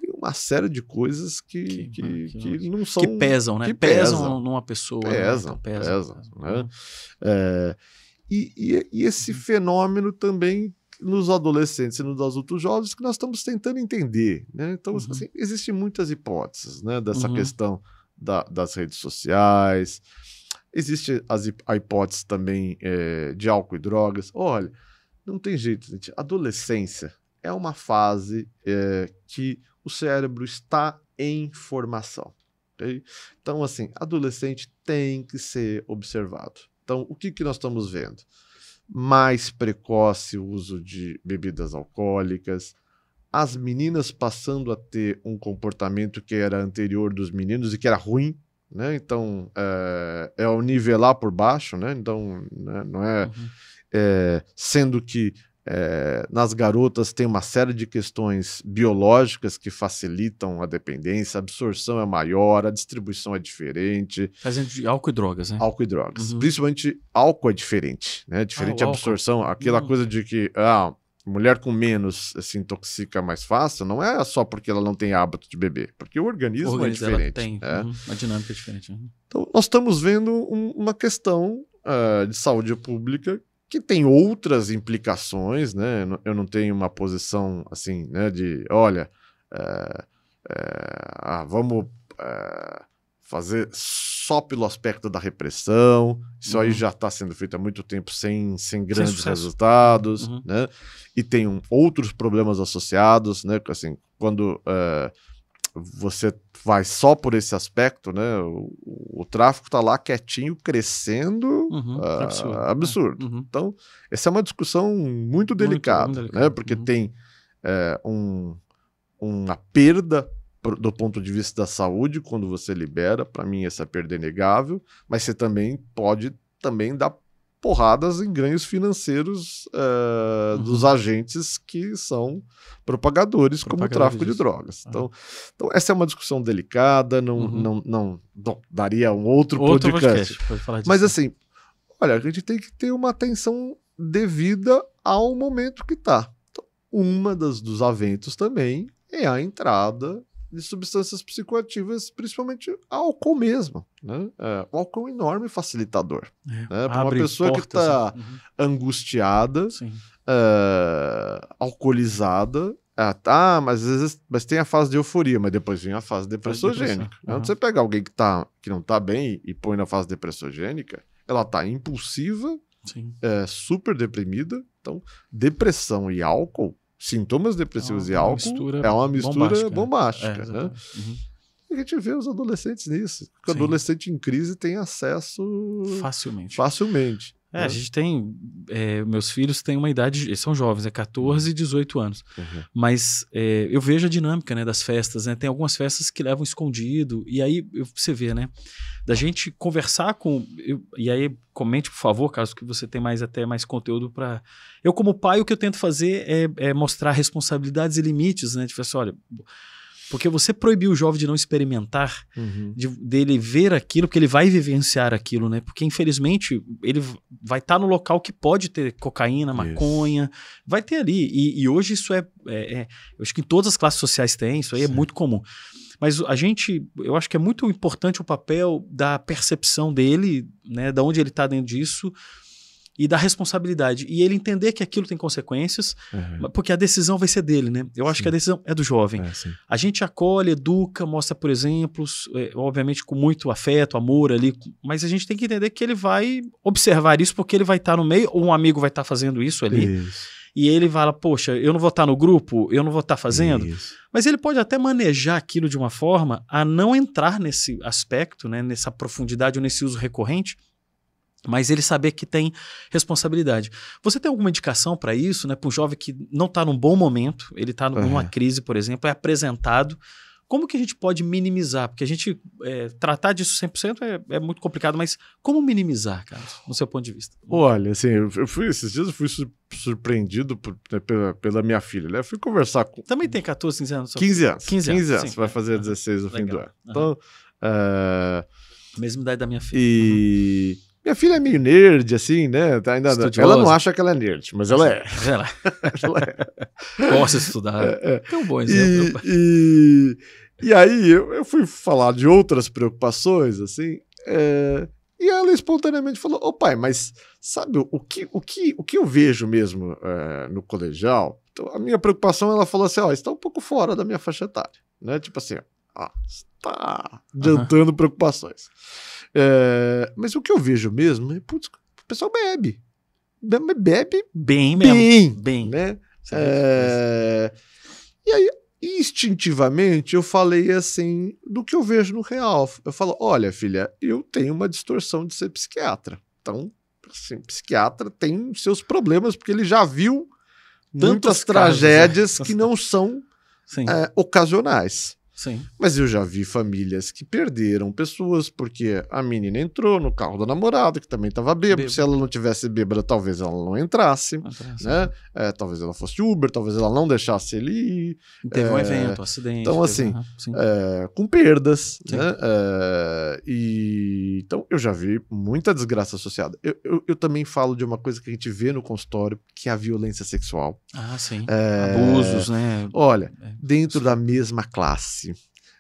tem uma série de coisas que, que, que, que não são. Que pesam, né? Que pesam, pesam numa pessoa. Pesam, né? pesam. pesam, né? É, e, e, e, esse uhum. fenômeno também nos adolescentes e nos adultos jovens que nós estamos tentando entender. Né? Então, uhum. assim, existem muitas hipóteses né, dessa uhum. questão da, das redes sociais. Existe as, a hipótese também é, de álcool e drogas. Olha, não tem jeito, gente. Adolescência é uma fase é, que o cérebro está em formação. Okay? Então, assim, adolescente tem que ser observado. Então, o que, que nós estamos vendo? Mais precoce uso de bebidas alcoólicas, as meninas passando a ter um comportamento que era anterior dos meninos e que era ruim, né? Então, é, é o nivelar por baixo, né? Então, né? não é, uhum. é, Sendo que é, nas garotas tem uma série de questões biológicas que facilitam a dependência, a absorção é maior, a distribuição é diferente. Fazendo de álcool e drogas, né? Álcool e drogas. Uhum. Principalmente álcool é diferente, né? Diferente ah, a absorção, álcool. aquela uhum. coisa de que ah, mulher com menos se intoxica mais fácil, não é só porque ela não tem hábito de beber, porque o organismo, o é organismo é diferente. Tem é. Uhum. uma dinâmica diferente. Uhum. Então, nós estamos vendo um, uma questão uh, de saúde pública que tem outras implicações, né? Eu não tenho uma posição assim, né? De, olha, é, é, ah, vamos é, fazer só pelo aspecto da repressão. Isso uhum. aí já está sendo feito há muito tempo sem, sem grandes sem resultados, uhum. né? E tem um, outros problemas associados, né? Assim, quando você vai só por esse aspecto, né? O, o tráfico está lá quietinho, crescendo, uhum, uh, absurdo. absurdo. Uhum. Então, essa é uma discussão muito delicada, muito, muito né? Porque uhum. tem é, um, uma perda do ponto de vista da saúde quando você libera. Para mim, essa perda é negável, mas você também pode também dar porradas em ganhos financeiros uh, uhum. dos agentes que são propagadores, como o tráfico disso. de drogas. Então, então, essa é uma discussão delicada, não, uhum. não, não, não, daria um outro, outro podcast. podcast Mas assim, olha, a gente tem que ter uma atenção devida ao momento que está. Então, uma das dos aventos também é a entrada de substâncias psicoativas, principalmente álcool mesmo. Né? É, o álcool é um enorme facilitador. É, né? Para uma pessoa portas, que está uhum. angustiada, é, alcoolizada, Ah, tá, mas às vezes mas tem a fase de euforia, mas depois vem a fase depressogênica. Uhum. Você pegar alguém que, tá, que não tá bem e põe na fase depressogênica, ela tá impulsiva, é, super deprimida. Então, depressão e álcool, sintomas depressivos é e álcool mistura é uma mistura bombástica. bombástica é, né? Uhum. A gente vê os adolescentes nisso. O adolescente em crise tem acesso facilmente. Facilmente. É, a gente tem. É, meus filhos têm uma idade, eles são jovens, é 14 e 18 anos. Uhum. Mas é, eu vejo a dinâmica né, das festas, né? Tem algumas festas que levam escondido, e aí você vê, né? Da gente conversar com. Eu, e aí, comente, por favor, caso que você tem mais até mais conteúdo para. Eu, como pai, o que eu tento fazer é, é mostrar responsabilidades e limites, né? De falar assim, olha porque você proibiu o jovem de não experimentar, uhum. de, dele ver aquilo, que ele vai vivenciar aquilo, né? Porque, infelizmente, ele vai estar tá no local que pode ter cocaína, maconha, isso. vai ter ali. E, e hoje isso é, é, é, Eu acho que em todas as classes sociais tem, isso aí é Sim. é muito comum. Mas a gente, eu acho que é muito importante o papel da percepção dele, né? Da onde ele está dentro disso e da responsabilidade. E ele entender que aquilo tem consequências, uhum. porque a decisão vai ser dele, né? Eu acho sim. que a decisão é do jovem. É, a gente acolhe, educa, mostra por exemplos, é, obviamente com muito afeto, amor ali, mas a gente tem que entender que ele vai observar isso porque ele vai estar no meio, ou um amigo vai estar fazendo isso ali. Isso. E ele fala, poxa, eu não vou estar no grupo, eu não vou estar fazendo. Isso. Mas ele pode até manejar aquilo de uma forma a não entrar nesse aspecto, né, nessa profundidade ou nesse uso recorrente, mas ele saber que tem responsabilidade. Você tem alguma indicação para isso, né? Para um jovem que não está num bom momento, ele está numa uhum. crise, por exemplo, é apresentado. Como que a gente pode minimizar? Porque a gente é, tratar disso 100% é, é muito complicado, mas como minimizar, Carlos, no seu ponto de vista? Olha, assim, eu fui, esses dias eu fui surpreendido por, né, pela, pela, minha filha. Né? Eu fui conversar com. Também tem 14, 15 anos? 15 anos. 15 anos. 15 anos. Sim, vai fazer 16 no Legal. fim do ano. Então. Uh... Mesma idade da minha filha. E. Uhum. Minha filha é meio nerd, assim, né? Tá ainda, ela não acha que ela é nerd, mas ela é. Ela, ela é. Gosta de estudar. É, é. Um bom exemplo. E, e, e aí eu, eu, fui falar de outras preocupações, assim, é, e ela espontaneamente falou: Ô pai, mas sabe o que, o que, o que eu vejo mesmo é, no colegial? Então, a minha preocupação, ela falou assim: ó, está um pouco fora da minha faixa etária, né? Tipo assim, ó, está adiantando uhum. preocupações. É, mas o que eu vejo mesmo é, putz, o pessoal bebe. Bebe, bebe bem mesmo. Bem. bem né? É, e aí, instintivamente, eu falei assim do que eu vejo no real. Eu falo: olha, filha, eu tenho uma distorção de ser psiquiatra. Então, assim, psiquiatra tem seus problemas, porque ele já viu Tantas muitas tragédias casos, né? que não são é, ocasionais. Sim. Mas eu já vi famílias que perderam pessoas porque a menina entrou no carro do namorado, que também estava bêbado. Se ela não tivesse bêbada, talvez ela não entrasse. entrasse. Né? É, talvez ela fosse Uber, talvez ela não deixasse ele ir. Teve é, um evento, um acidente. Então, assim, é, com perdas. Né? É, e, então, eu já vi muita desgraça associada. Eu, eu, eu, também falo de uma coisa que a gente vê no consultório, que é a violência sexual. Ah, sim. É, Abusos, né? Olha, dentro da mesma classe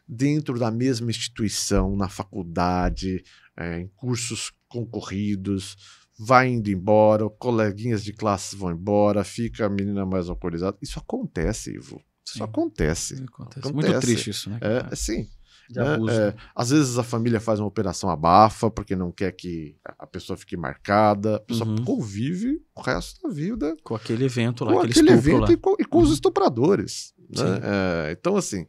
dentro da mesma instituição, na faculdade, é, em cursos concorridos, vai indo embora, coleguinhas de classe vão embora, fica a menina mais alcoolizada. Isso acontece, Ivo. Isso Sim, acontece. acontece. acontece. Muito triste isso, né? É, sim. Né? É, às vezes a família faz uma operação abafa porque não quer que a pessoa fique marcada. A pessoa uhum. convive o resto da vida com aquele evento lá, com aquele, aquele evento lá. E, com, e com uhum. os estupradores. Né? É, então, assim,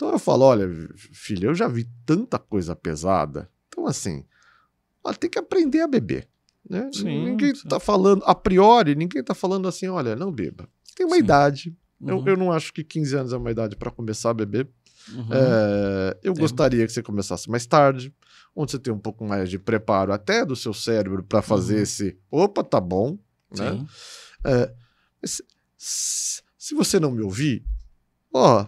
então eu falo, olha, filha, eu já vi tanta coisa pesada. Então, assim, ela tem que aprender a beber. Né? Sim, ninguém está falando, a priori, ninguém está falando assim, olha, não beba. Tem uma sim. idade. Uhum. Eu, eu não acho que 15 anos é uma idade para começar a beber. Uhum. É, eu tem. gostaria que você começasse mais tarde, onde você tem um pouco mais de preparo até do seu cérebro para fazer uhum. esse opa, tá bom. Né? É, se, se, você não me ouvir, ó,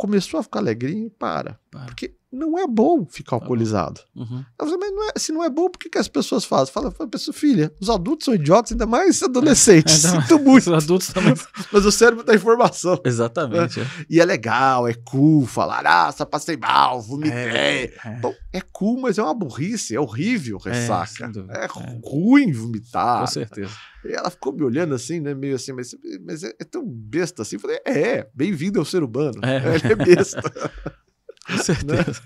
começou a ficar alegrinho, para. para. Porque não é bom ficar tá alcoolizado. Uhum. Falei, mas não é, se não é bom, por que, que as pessoas fazem? Fala, pessoa, filha, os adultos são idiotas, ainda mais adolescentes. É, Sinto muito. Os adultos também. mas o cérebro dá informação. Exatamente. É. É. E é legal, é cool falar, ah, só passei mal, vomitei. É, é. Bom, é cool, mas é uma burrice, é horrível é, ressaca. É, ruim vomitar. Com certeza. E ela ficou me olhando assim, né? Meio assim, mas, mas é, tão besta assim. Eu falei, é, bem-vindo ao ser humano. É. Ele é besta. Com certeza.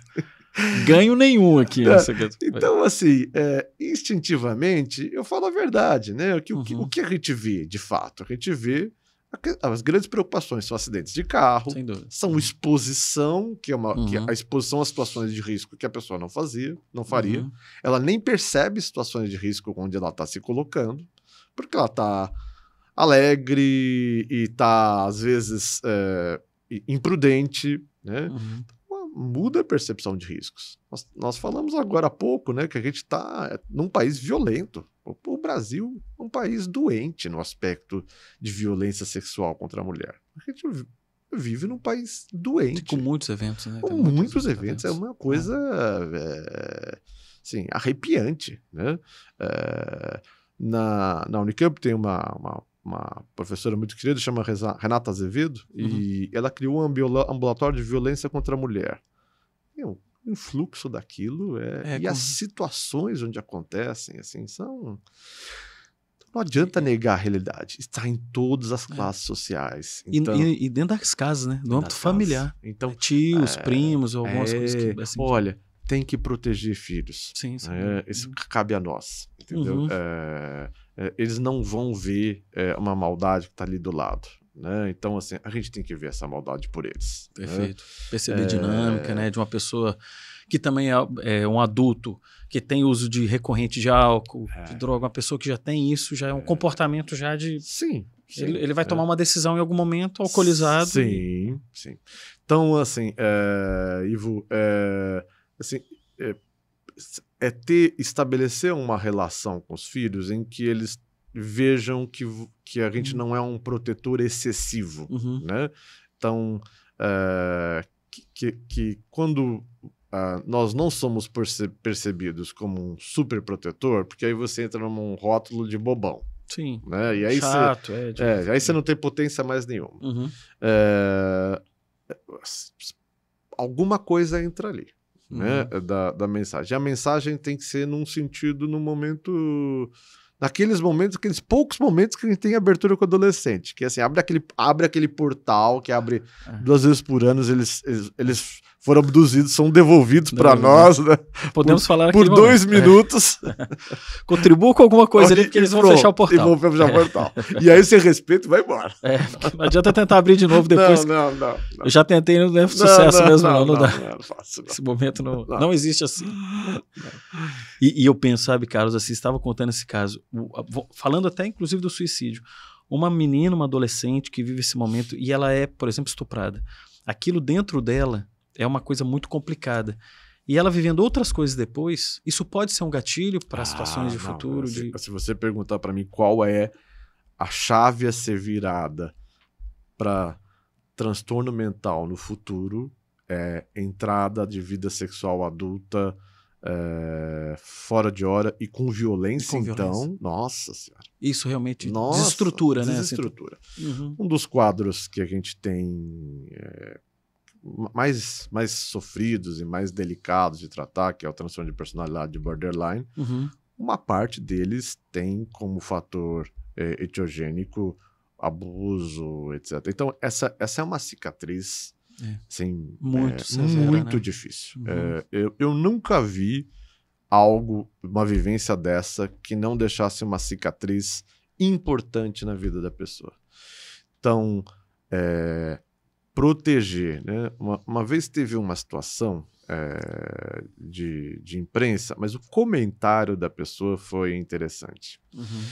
Ganho nenhum aqui. É, então, assim, é, instintivamente, eu falo a verdade, né? O que, uhum. o, que, a gente vê, de fato? A gente vê as grandes preocupações são acidentes de carro, são exposição, que é, uma, uhum. que a exposição a situações de risco que a pessoa não fazia, não faria. Uhum. Ela nem percebe situações de risco onde ela está se colocando, porque ela está alegre e está, às vezes, é, imprudente, né? Uhum muda a percepção de riscos. Nós, nós falamos agora há pouco né, que a gente está num país violento. O, Brasil é um país doente no aspecto de violência sexual contra a mulher. A gente vive num país doente. Com muitos eventos, né? Com muitos, muitos eventos. eventos. É uma coisa é. É, assim, arrepiante. Né? É, na, na Unicamp tem uma, uma uma professora muito querida, chama Renata Azevedo, uhum. e ela criou um ambulatório de violência contra a mulher. E o influxo daquilo é, é e como... as situações onde acontecem, assim, são. Não adianta negar a realidade. Está em todas as é. classes é. sociais. Então, e, e, dentro das casas, né? No âmbito familiar. Então, Tios, é, primos, algumas é, coisas que. Assim, olha, tem que proteger filhos. Sim, sim. É, isso uhum. cabe a nós. Entendeu? Uhum. É, é, eles não vão ver é, uma maldade que está ali do lado. Né? Então, assim, a gente tem que ver essa maldade por eles. Né? Perfeito. Né? Perceber a dinâmica, né? De uma pessoa que também é, é, um adulto que tem uso de recorrente de álcool, é. de droga, uma pessoa que já tem isso, já é um é. comportamento já de. Sim. sim ele, ele, vai tomar uma decisão em algum momento alcoolizado. Sim, e... sim. Então, assim, Ivo, assim, é ter estabelecer uma relação com os filhos em que eles vejam que, que a gente uhum. não é um protetor excessivo, uhum. né? Então, uh, que, que, quando uh, nós não somos perce percebidos como um super protetor, porque aí você entra num rótulo de bobão. Sim. Né? E aí Chato, cê, é, é, Aí você não tem potência mais nenhuma. Uhum. É, alguma coisa entra ali né, uhum. da, da mensagem. A mensagem tem que ser num sentido, num momento naqueles momentos, aqueles poucos momentos que a gente tem abertura com o adolescente, que assim, abre aquele, abre aquele portal que abre é. duas vezes por ano, eles, eles, eles foram abduzidos, são devolvidos para nós, né? Podemos por, falar por dois momento. É. minutos. É. Contribua com alguma coisa ali, porque eles vão pronto, fechar o portal. E vão fechar o portal. E aí você respeita e vai embora. É, não adianta tentar abrir de novo depois. Não, não, não. não. Eu já tentei, não é sucesso não, mesmo, não. Não, não, dá. Não, faço, Esse momento não, não. existe assim. E, e, eu penso, sabe, Carlos, assim, estava contando esse caso, falando até inclusive do suicídio. Uma menina, uma adolescente que vive esse momento e ela é, por exemplo, estuprada. Aquilo dentro dela é uma coisa muito complicada. E ela vivendo outras coisas depois, isso pode ser um gatilho para ah, situações de não, futuro. Se, de... se você perguntar para mim qual é a chave a ser virada para transtorno mental no futuro, é entrada de vida sexual adulta é, fora de hora e com violência, com então, violência. nossa senhora. Isso realmente nossa, desestrutura, né? Desestrutura. Uhum. Um dos quadros que a gente tem é, mais, mais sofridos e mais delicados de tratar, que é o transtorno de personalidade de borderline, uhum. uma parte deles tem como fator é, etiogênico abuso, etc. Então, essa, essa é uma cicatriz é. Assim, muito, é, severa, muito né? difícil. Uhum. É, eu, eu nunca vi algo, uma vivência dessa, que não deixasse uma cicatriz importante na vida da pessoa. Então, é, proteger. Né? Uma, uma vez teve uma situação é, de, de imprensa, mas o comentário da pessoa foi interessante. Uhum.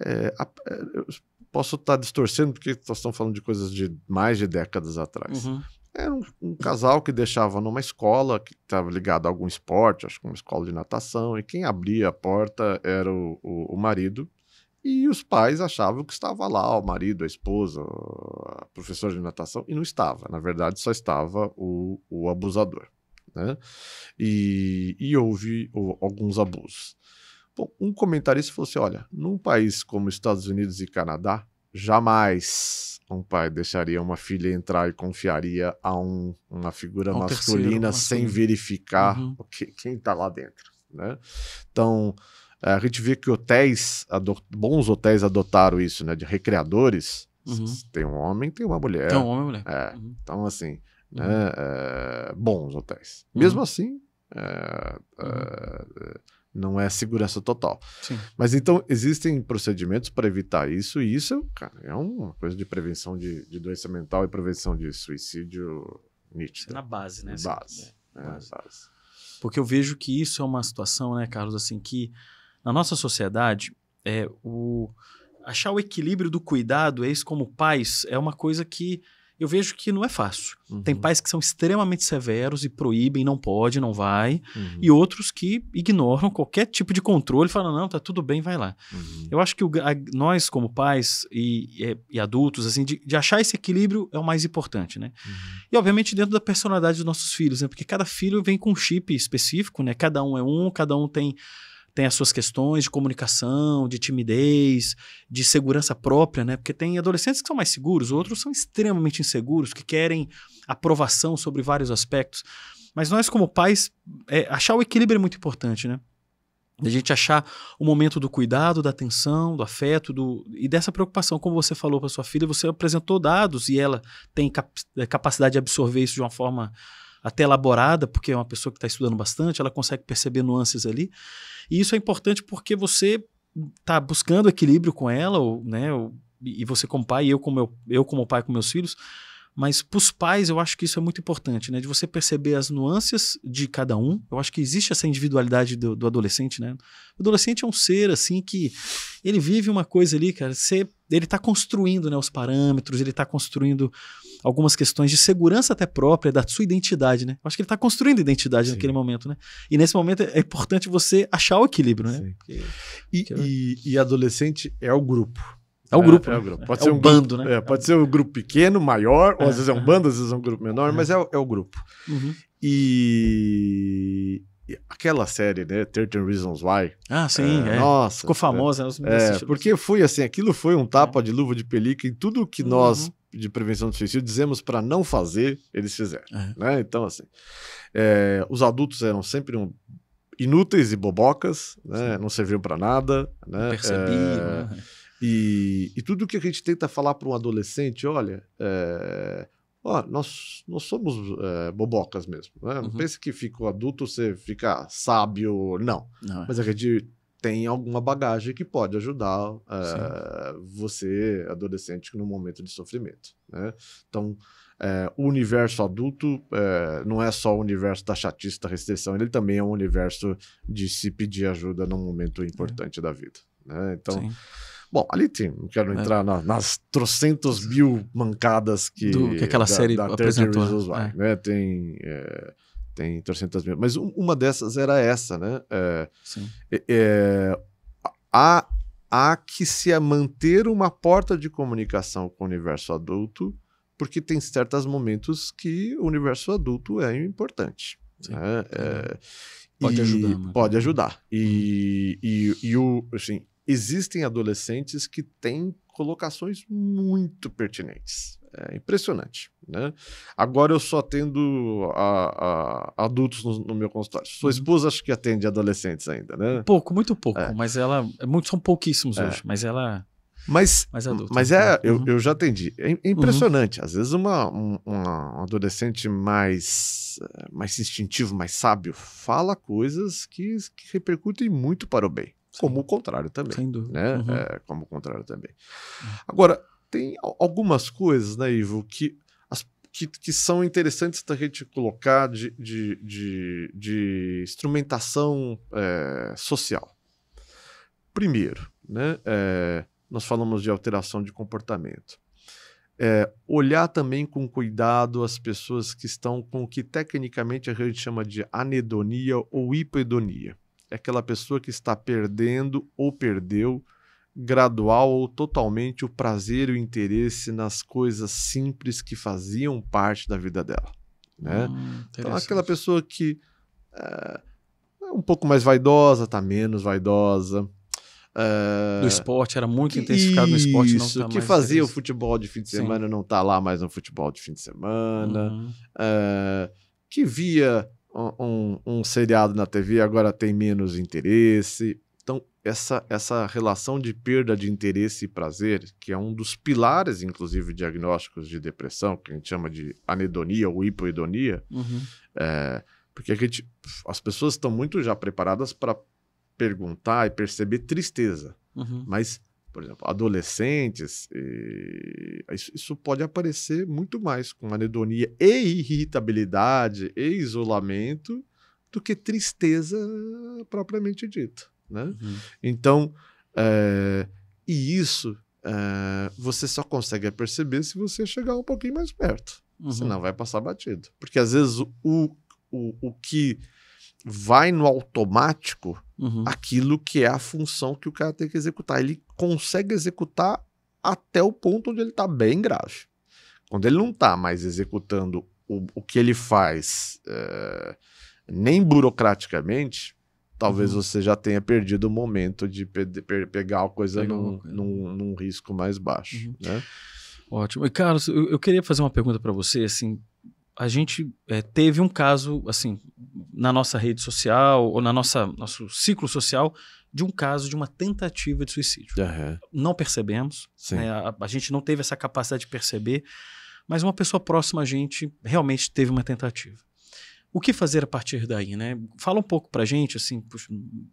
É, a, é, eu posso estar distorcendo, porque nós estamos falando de coisas de mais de décadas atrás. Uhum. Era um, um, casal que deixava numa escola que estava ligado a algum esporte, acho que uma escola de natação, e quem abria a porta era o, o, o marido e os pais achavam que estava lá o marido, a esposa, a professora de natação, e não estava. Na verdade, só estava o, o abusador. Né? E, e houve alguns abusos. Bom, um comentarista falou assim: olha, num país como Estados Unidos e Canadá, jamais um pai deixaria uma filha entrar e confiaria a um, uma figura um masculina sem verificar uhum. que, quem está lá dentro. Né? Então, a gente vê que hotéis, bons hotéis adotaram isso, né? De recreadores. Uhum. Tem um homem, tem uma mulher. Tem um homem e mulher. É, uhum. Então, assim, uhum. né? É, bons hotéis. Uhum. Mesmo assim, é, é, uhum. não é segurança total. Sim. Mas então, existem procedimentos para evitar isso, e isso, cara, é uma coisa de prevenção de, de doença mental e prevenção de suicídio nítida. Na base, né? Base. É, base. base. Porque eu vejo que isso é uma situação, né, Carlos, assim, que na nossa sociedade, é, o, achar o equilíbrio do cuidado, eis como pais, é uma coisa que eu vejo que não é fácil. Uhum. Tem pais que são extremamente severos e proíbem, não pode, não vai, uhum. e outros que ignoram qualquer tipo de controle, falam, não, tá tudo bem, vai lá. Uhum. Eu acho que o, a, nós, como pais e, e, e adultos, assim, de, de, achar esse equilíbrio é o mais importante, né? Uhum. E, obviamente, dentro da personalidade dos nossos filhos, né? Porque cada filho vem com um chip específico, né? Cada um é um, cada um tem tem as suas questões de comunicação, de timidez, de segurança própria, né? Porque tem adolescentes que são mais seguros, outros são extremamente inseguros, que querem aprovação sobre vários aspectos. Mas nós, como pais, é, achar o equilíbrio é muito importante, né? A gente achar o momento do cuidado, da atenção, do afeto do, e dessa preocupação. Como você falou para sua filha, você apresentou dados e ela tem cap é, capacidade de absorver isso de uma forma até elaborada, porque é uma pessoa que está estudando bastante, ela consegue perceber nuances ali. E isso é importante porque você está buscando equilíbrio com ela, ou, né, ou, e você como pai, e eu como, meu, eu como pai com meus filhos, mas para os pais, eu acho que isso é muito importante, né? De você perceber as nuances de cada um. Eu acho que existe essa individualidade do, do adolescente, né? O adolescente é um ser, assim, que ele vive uma coisa ali, cara. Você, ele está construindo né, os parâmetros, ele está construindo algumas questões de segurança até própria da sua identidade, né? Eu acho que ele está construindo identidade Sim. naquele momento, né? E nesse momento é importante você achar o equilíbrio, né? Porque, e, e, e adolescente é o grupo. É o grupo. É, é o grupo. Pode é ser um bando, grupo, né? É, pode ser um grupo pequeno, maior, ou às vezes é um bando, às vezes é um grupo menor, mas é, é o grupo. Uhum. E aquela série, né, 13 Reasons Why. Ah, sim, é, Nossa. Ficou famosa. Né, é, porque foi assim, aquilo foi um tapa de luva de pelica em tudo que uhum. nós de prevenção do suicídio dizemos para não fazer, eles fizeram. Né? Então, assim, os adultos eram sempre um, inúteis e bobocas, né? não serviam para nada. Né? Percebi, né? E, e tudo que a gente tenta falar para um adolescente, olha, é, ó, nós, nós somos é, bobocas mesmo. Né? Não uhum. pense que fica adulto, você fica sábio, não. não. Mas a gente tem alguma bagagem que pode ajudar é, você, adolescente, no momento de sofrimento. Né? Então, é, o universo adulto é, não é só o universo da chatice, da restrição, ele também é um universo de se pedir ajuda num momento importante da vida. Né? Então, Sim. Bom, ali tem, não quero é. entrar na, nas trocentos mil mancadas que, Do, que aquela da, série da apresentou. Vai, é. né? Tem, é, tem trocentas mil. Mas uma dessas era essa, né? É, é, é, há, há que se manter uma porta de comunicação com o universo adulto, porque tem certos momentos que o universo adulto é importante. Né? É, pode ajudar. Pode ajudar. E, e, e o, assim, existem adolescentes que têm colocações muito pertinentes. É impressionante. Né? Agora eu só atendo a, a adultos no, no, meu consultório. Sua uhum. esposa acho que atende adolescentes ainda, né? Pouco, muito pouco. É. Mas ela. É muito, são pouquíssimos é. hoje, mas ela. Mas, mais adulto, mas é, uhum. eu, eu já atendi. É, é impressionante. Uhum. Às vezes uma, um, um adolescente mais, mais instintivo, mais sábio, fala coisas que, que repercutem muito para o bem. Como o contrário também. Sem dúvida. Né? Uhum. É, como o contrário também. Agora, tem algumas coisas, né, Ivo, que, as, que, que são interessantes da gente colocar de, de, de, de instrumentação é, social. Primeiro, né, é, nós falamos de alteração de comportamento. É, olhar também com cuidado as pessoas que estão com o que tecnicamente a gente chama de anedonia ou hipoedonia é aquela pessoa que está perdendo ou perdeu gradual ou totalmente o prazer e o interesse nas coisas simples que faziam parte da vida dela. Né? Hum, então, aquela pessoa que é, é um pouco mais vaidosa, tá menos vaidosa. É, do esporte, era muito intensificado no esporte. Não tá que fazia o futebol de fim de semana Sim. não tá lá mais no futebol de fim de semana. Uhum. É, que via um, um, seriado na TV agora tem menos interesse. Então, essa, essa relação de perda de interesse e prazer, que é um dos pilares, inclusive, diagnósticos de depressão, que a gente chama de anedonia ou hipoedonia, uhum. é, porque a gente, as pessoas estão muito já preparadas para perguntar e perceber tristeza, uhum. mas, por exemplo, adolescentes, e, isso, isso pode aparecer muito mais com anedonia e irritabilidade e isolamento do que tristeza propriamente dita. Né? Uhum. Então, é, e isso é, você só consegue perceber se você chegar um pouquinho mais perto. Uhum. Senão vai passar batido. Porque às vezes o, o, o que vai no automático uhum. aquilo que é a função que o cara tem que executar. Ele consegue executar até o ponto onde ele está bem grave. Quando ele não está mais executando o, o que ele faz, é, nem burocraticamente, talvez uhum. você já tenha perdido o momento de pe pe pegar a coisa num, num, num, risco mais baixo. Uhum. Né? Ótimo. E, Carlos, eu, eu, queria fazer uma pergunta para você, assim, a gente é, teve um caso, assim, na nossa rede social, ou na nossa nosso ciclo social, de um caso de uma tentativa de suicídio. Uhum. Não percebemos, né, a, a, gente não teve essa capacidade de perceber, mas uma pessoa próxima a gente realmente teve uma tentativa. O que fazer a partir daí, né? Fala um pouco pra gente, assim,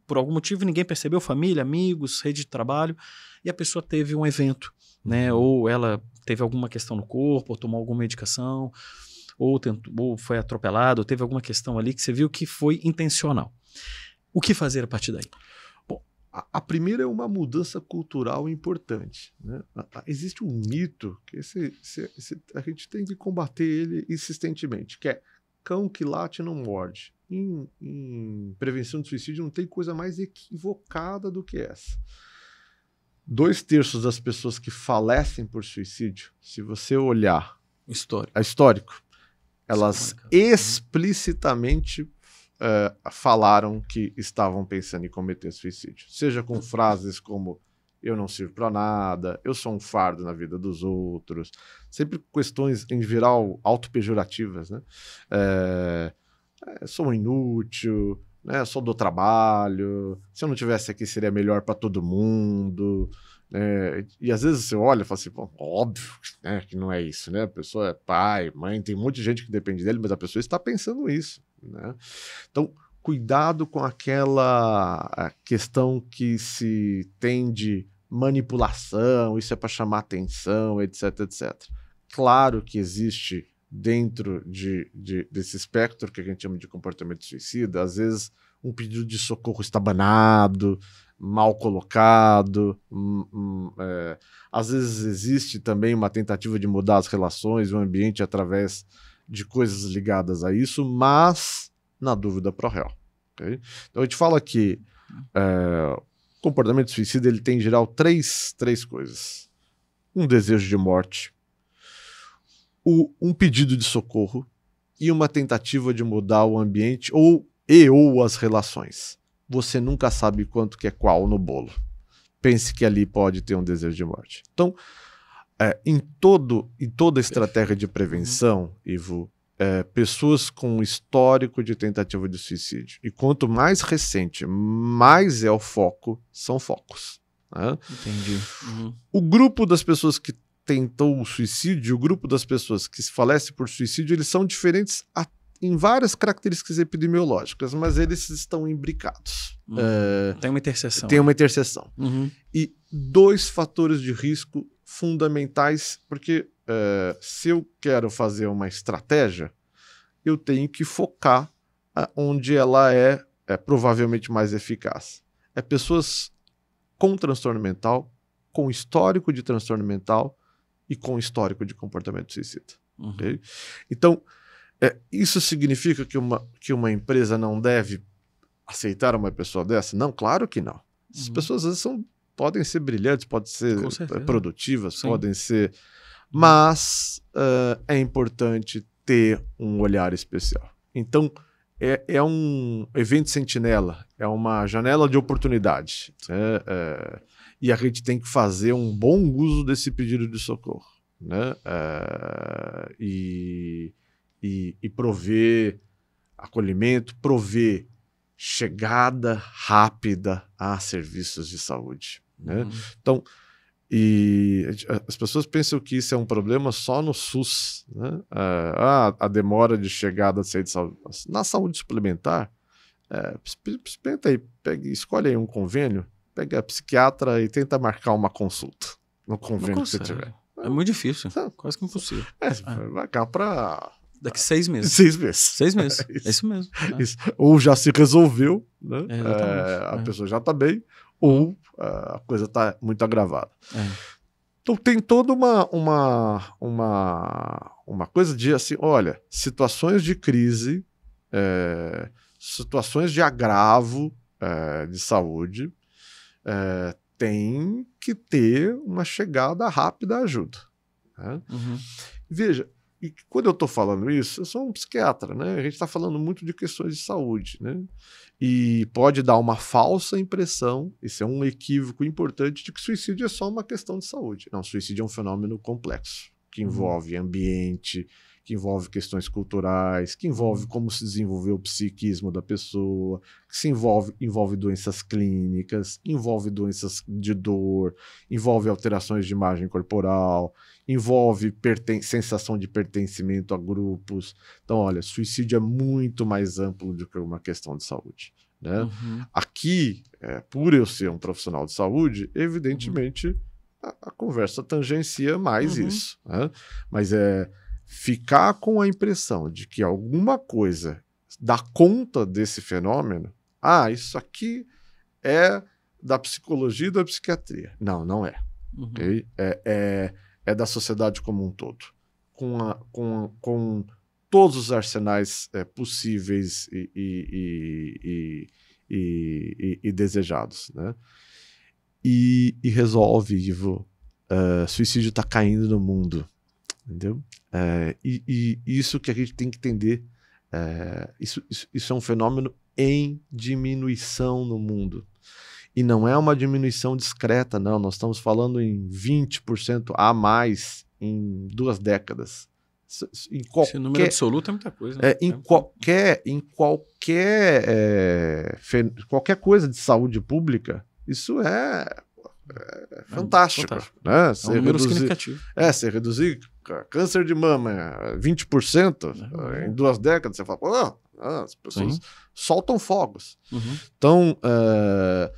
por algum motivo ninguém percebeu, família, amigos, rede de trabalho, e a pessoa teve um evento, né? Uhum. Ou ela teve alguma questão no corpo, ou tomou alguma medicação, ou, tentou, ou foi atropelado, ou teve alguma questão ali que você viu que foi intencional. O que fazer a partir daí? A, a primeira é uma mudança cultural importante. Né? A, a, existe um mito que esse, esse, esse, a gente tem que combater ele insistentemente, que é cão que late não morde. Em, em, prevenção de suicídio não tem coisa mais equivocada do que essa. Dois terços das pessoas que falecem por suicídio, se você olhar histórico, a histórico elas explicitamente uh, falaram que estavam pensando em cometer suicídio. Seja com frases como eu não sirvo para nada, eu sou um fardo na vida dos outros, sempre questões em geral autopejorativas, né? É, sou um inútil, né? Sou do trabalho, se eu não tivesse aqui seria melhor para todo mundo. É, e às vezes você olha e fala assim, óbvio né, que não é isso, né? A pessoa é pai, mãe, tem um monte de gente que depende dele, mas a pessoa está pensando isso, né? Então, cuidado com aquela questão que se tem de manipulação, isso é para chamar atenção, etc, etc. Claro que existe dentro de, de, desse espectro que a gente chama de comportamento suicida, às vezes um pedido de socorro estabanado, mal colocado. É, às vezes existe também uma tentativa de mudar as relações, o ambiente através de coisas ligadas a isso, mas na dúvida pro réu. Okay? Então a gente fala que é, o comportamento suicida ele tem em geral três, três coisas: um desejo de morte, o, um pedido de socorro e uma tentativa de mudar o ambiente ou e ou as relações você nunca sabe quanto que é qual no bolo. Pense que ali pode ter um desejo de morte. Então, é, em, todo, em toda estratégia de prevenção, Ivo, é, pessoas com histórico de tentativa de suicídio. E quanto mais recente, mais é o foco, são focos. Né? Entendi. Uhum. O grupo das pessoas que tentou o suicídio, o grupo das pessoas que se falece por suicídio, eles são diferentes até em várias características epidemiológicas, mas eles estão imbricados. Uhum. É, tem uma interseção. Tem uma interseção. Uhum. E dois fatores de risco fundamentais, porque é, se eu quero fazer uma estratégia, eu tenho que focar é, onde ela é, é provavelmente mais eficaz. É pessoas com transtorno mental, com histórico de transtorno mental e com histórico de comportamento suicida. Uhum. Okay? Então, é, isso significa que uma, que uma empresa não deve aceitar uma pessoa dessa? Não, claro que não. As uhum. pessoas às vezes são, podem ser brilhantes, podem ser produtivas, Sim. podem ser. Mas uh, é importante ter um olhar especial. Então, é, é um evento sentinela, é uma janela de oportunidade. Né? É, e a gente tem que fazer um bom uso desse pedido de socorro. Né? É, e, e, e prover acolhimento, prover chegada rápida a serviços de saúde. Né? Uhum. Então, e as pessoas pensam que isso é um problema só no SUS. Né? Ah, a demora de chegada de saúde. Na saúde suplementar, é, experimenta aí, pega, escolhe aí um convênio, pega a psiquiatra e tenta marcar uma consulta no convênio que você tiver. É muito difícil, quase que impossível. É, é. vai cá para Daqui seis meses. Seis meses. Seis meses. É isso, é isso mesmo. É. Isso. Ou já se resolveu, né? É, a é. pessoa já está bem, ou a coisa está muito agravada. Então tem toda uma, uma, uma, uma coisa de assim, olha, situações de crise, situações de agravo de saúde, tem que ter uma chegada rápida à ajuda. Né? Uhum. Veja, e quando eu estou falando isso, eu sou um psiquiatra, né? A gente está falando muito de questões de saúde, né? E pode dar uma falsa impressão, isso é um equívoco importante, de que suicídio é só uma questão de saúde. Não, suicídio é um fenômeno complexo, que uhum. envolve ambiente, que envolve questões culturais, que envolve como se desenvolveu o psiquismo da pessoa, que se envolve, envolve doenças clínicas, envolve doenças de dor, envolve alterações de imagem corporal, envolve sensação de pertencimento a grupos. Então, olha, suicídio é muito mais amplo do que uma questão de saúde. Né? Uhum. Aqui, é, por eu ser um profissional de saúde, evidentemente uhum. a, a, conversa tangencia mais uhum. isso. Né? Mas é ficar com a impressão de que alguma coisa dá conta desse fenômeno, ah, isso aqui é da psicologia e da psiquiatria. Não, não é. Uhum. Okay? É, é, é, da sociedade como um todo. Com, a, com, com todos os arsenais é, possíveis e, e, e, e, desejados. Né? E, resolve, Ivo, uh, suicídio está caindo no mundo. Entendeu? É, e, e, isso que a gente tem que entender, é, isso, isso, isso é um fenômeno em diminuição no mundo. E não é uma diminuição discreta, não. Nós estamos falando em 20% a mais em duas décadas. Em qualquer, Esse número absoluto é muita coisa. Né? É, em, é qualquer, em qualquer, é, qualquer coisa de saúde pública, isso é é fantástico. fantástico. Né? é um número reduzir, significativo. É, você reduzir câncer de mama 20% é. em duas décadas, você fala, oh, as pessoas Sim. soltam fogos. Uhum. Então, é,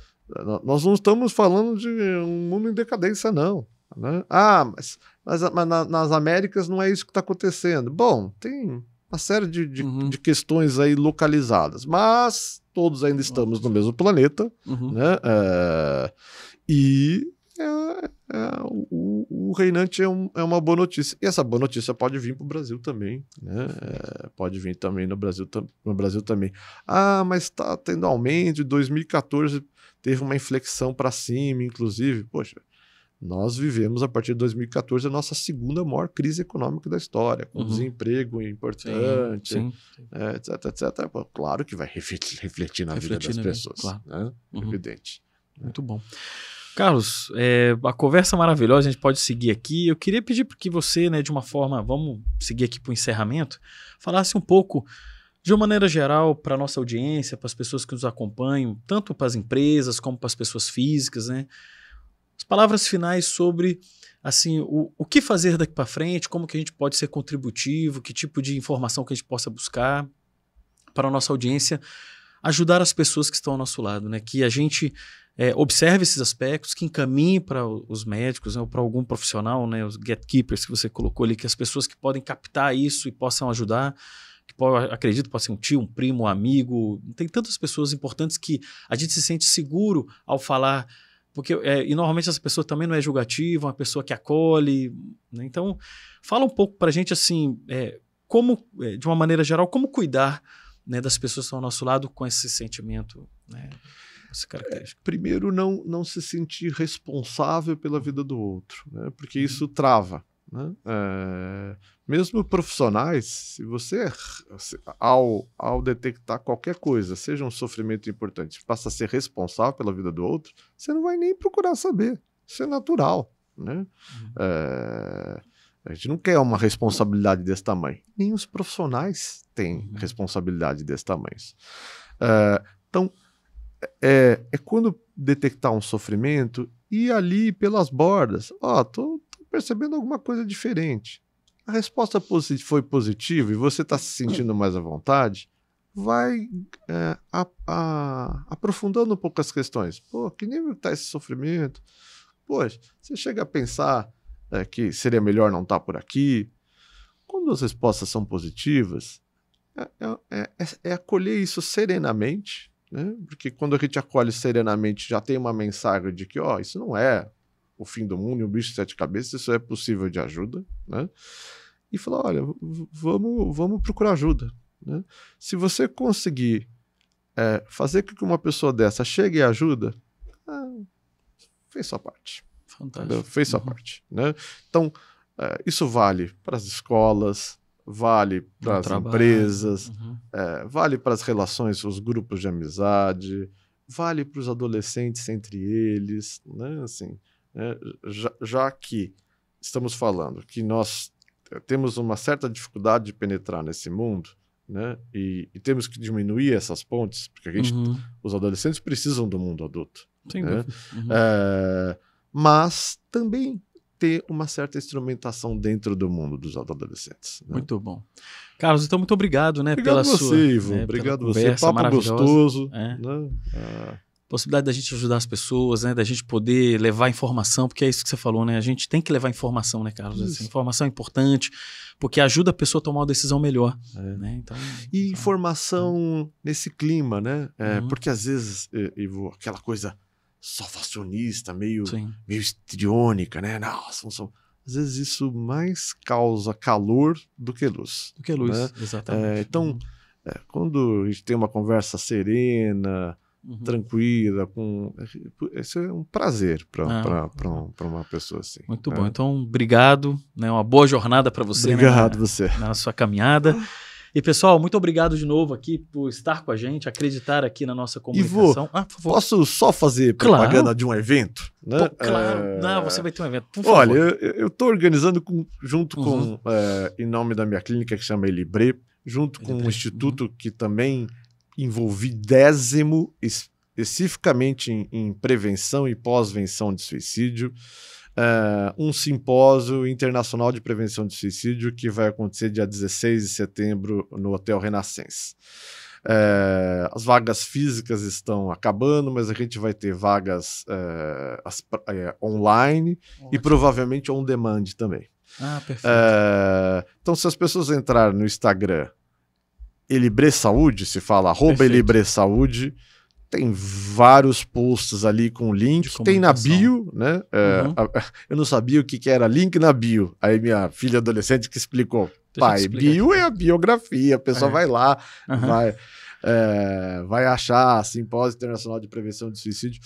nós não estamos falando de um mundo em decadência, não. Né? Ah, mas, mas, mas na, nas Américas não é isso que está acontecendo. Bom, tem uma série de, de, uhum. de, questões aí localizadas, mas todos ainda estamos no mesmo planeta, uhum. né? E é, é, o, o, reinante é, um, é, uma boa notícia. E essa boa notícia pode vir para o Brasil também. Né? É, pode vir também no Brasil, no Brasil também. Ah, mas está tendo aumento. Em 2014 teve uma inflexão para cima, inclusive. Poxa, nós vivemos a partir de 2014 a nossa segunda maior crise econômica da história, com uhum. desemprego importante, sim, sim, é, etc, etc. Claro que vai refletir, refletir na refletir vida das pessoas. Claro. Né? Uhum. Evidente. Muito bom. Carlos, é, a conversa maravilhosa, a gente pode seguir aqui. Eu queria pedir que você, né, de uma forma, vamos seguir aqui para o encerramento, falasse um pouco, de uma maneira geral, para a nossa audiência, para as pessoas que nos acompanham, tanto para as empresas como para as pessoas físicas, né? As palavras finais sobre assim o, o que fazer daqui para frente, como que a gente pode ser contributivo, que tipo de informação que a gente possa buscar para a nossa audiência ajudar as pessoas que estão ao nosso lado, né? Que a gente é, observe esses aspectos, que encaminhe para os médicos, né, ou para algum profissional, né, os gatekeepers que você colocou ali, que as pessoas que podem captar isso e possam ajudar, que pode, acredito pode ser um tio, um primo, um amigo, tem tantas pessoas importantes que a gente se sente seguro ao falar, porque é, e normalmente essa pessoa também não é julgativa, uma pessoa que acolhe, né, então fala um pouco para a gente assim, é, como, é, de uma maneira geral, como cuidar né, das pessoas que estão ao nosso lado com esse sentimento, né? Essa característica? É, primeiro, não, não se sentir responsável pela vida do outro, né? porque uhum. isso trava. Né? É, mesmo profissionais, se você, ao, ao detectar qualquer coisa, seja um sofrimento importante, passa a ser responsável pela vida do outro, você não vai nem procurar saber. Isso é natural. Né? Uhum. É, a gente não quer uma responsabilidade desse tamanho. Nem os profissionais têm uhum. responsabilidade desse tamanho. É, então, é, é quando detectar um sofrimento e ali pelas bordas, ó, oh, tô, percebendo alguma coisa diferente. A resposta posit foi positiva e você está se sentindo mais à vontade, vai é, a, a, aprofundando um pouco as questões. Pô, que nível está esse sofrimento? Poxa, você chega a pensar é, que seria melhor não estar tá por aqui. Quando as respostas são positivas, é, é, é, é acolher isso serenamente, né? porque quando a gente acolhe serenamente, já tem uma mensagem de que, ó, isso não é o fim do mundo e um bicho de sete cabeças, isso é possível de ajuda, né? E falar, olha, vamos, vamos procurar ajuda. Né? Se você conseguir é, fazer com que uma pessoa dessa chegue e ajuda, ah, fez sua parte. Fantástico. Fez sua uhum. parte. Né? Então, é, isso vale para as escolas, vale para as empresas, uhum. é, vale para as relações, os grupos de amizade, vale para os adolescentes entre eles, né? Assim, né? já, já que estamos falando que nós temos uma certa dificuldade de penetrar nesse mundo, né? E, e, temos que diminuir essas pontes, porque gente, uhum. os adolescentes precisam do mundo adulto. Sim, né? uhum. é, mas também ter uma certa instrumentação dentro do mundo dos adolescentes. Né? Muito bom. Carlos, então muito obrigado, né? Obrigado pela você, sua, Ivo. Né, obrigado você. Papo gostoso. É. Né? Ah possibilidade da gente ajudar as pessoas, né, da gente poder levar informação, porque é isso que você falou, né, a gente tem que levar informação, né, Carlos, assim, informação é importante, porque ajuda a pessoa a tomar uma decisão melhor, é. né, então, e então, informação é. nesse clima, né, é, uhum. porque às vezes, Ivo, aquela coisa salvacionista, meio, meio histriônica, né, nossa, às vezes isso mais causa calor do que luz. Do que luz, né? exatamente. É, então, uhum. É, quando a gente tem uma conversa serena, uhum. tranquila, com isso é um prazer para ah. uma pessoa assim. Muito é. bom. Então, obrigado, né? Uma boa jornada para você. Né, obrigado né, você na sua caminhada. E pessoal, muito obrigado de novo aqui por estar com a gente, acreditar aqui na nossa comunicação. ah, posso só fazer propaganda claro. de um evento? Né? Pô, claro, é... não, você vai ter um evento. Olha, eu estou organizando com, junto uhum. com, é, em nome da minha clínica que chama Elibre, junto Elibre. com um instituto uhum. que também envolvidésimo especificamente em, em prevenção e pós-venção de suicídio. Uh, um simpósio internacional de prevenção de suicídio que vai acontecer dia 16 de setembro no Hotel Renascença. Uh, as vagas físicas estão acabando, mas a gente vai ter vagas uh, as, online Ótimo. e provavelmente on demand também. Ah, perfeito. então, se as pessoas entrarem no Instagram Elibre Saúde, se fala arroba Elibre Saúde, tem vários posts ali com link. Tem na bio, né? É, uhum. a, eu não sabia o que, que, era link na bio. Aí minha filha adolescente que explicou. Deixa Pai, bio aqui. é a biografia. A pessoa é. vai lá, uhum. vai, é, vai achar Simpósio Internacional de Prevenção de Suicídio.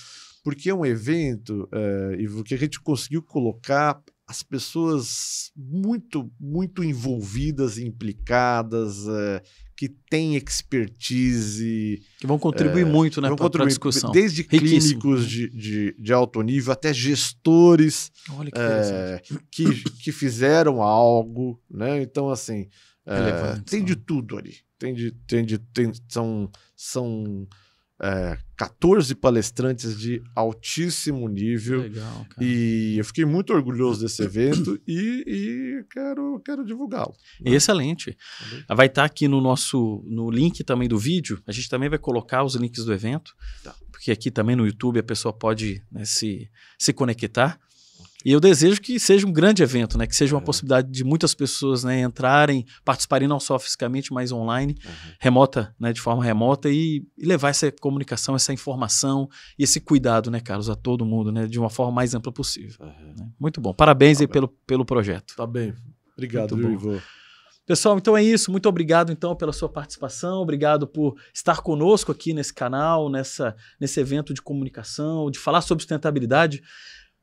Porque é um evento, é, e que a gente conseguiu colocar as pessoas muito, muito envolvidas, implicadas, é, que têm expertise. Que vão contribuir é, muito né, para a discussão. Desde clínicos de, de, de, alto nível até gestores que, é, que, que, fizeram algo. Né? Então, assim, tem de tudo ali. Tem de, tem de, tem, são, são é, 14 palestrantes de altíssimo nível. Legal, cara. E eu fiquei muito orgulhoso desse evento e, e quero, quero divulgá-lo. Né? Excelente. Vai estar tá aqui no nosso no link também do vídeo. A gente também vai colocar os links do evento. Tá. Porque aqui também no YouTube a pessoa pode né, se, se conectar. E eu desejo que seja um grande evento, né? Que seja uma é. possibilidade de muitas pessoas né, entrarem, participarem não só fisicamente, mas online, uhum. remota, né? De forma remota e, e, levar essa comunicação, essa informação e esse cuidado, né, Carlos, a todo mundo, né? De uma forma mais ampla possível. Uhum. Né? Muito bom. Parabéns tá aí pelo, pelo projeto. Tá bem. Obrigado, Ivo. Pessoal, então é isso. Muito obrigado então pela sua participação, obrigado por estar conosco aqui nesse canal, nessa, nesse evento de comunicação, de falar sobre sustentabilidade.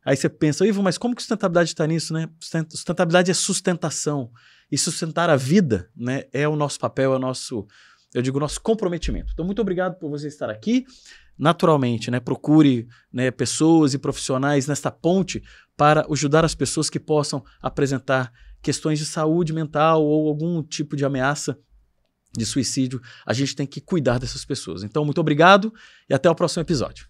Aí você pensa, Ivo, mas como que sustentabilidade está nisso, né? Sustentabilidade é sustentação. E sustentar a vida, né, é o nosso papel, é o nosso, eu digo, nosso comprometimento. Então, muito obrigado por você estar aqui. Naturalmente, né, procure né, pessoas e profissionais nesta ponte para ajudar as pessoas que possam apresentar questões de saúde mental ou algum tipo de ameaça de suicídio, a gente tem que cuidar dessas pessoas. Então, muito obrigado e até o próximo episódio.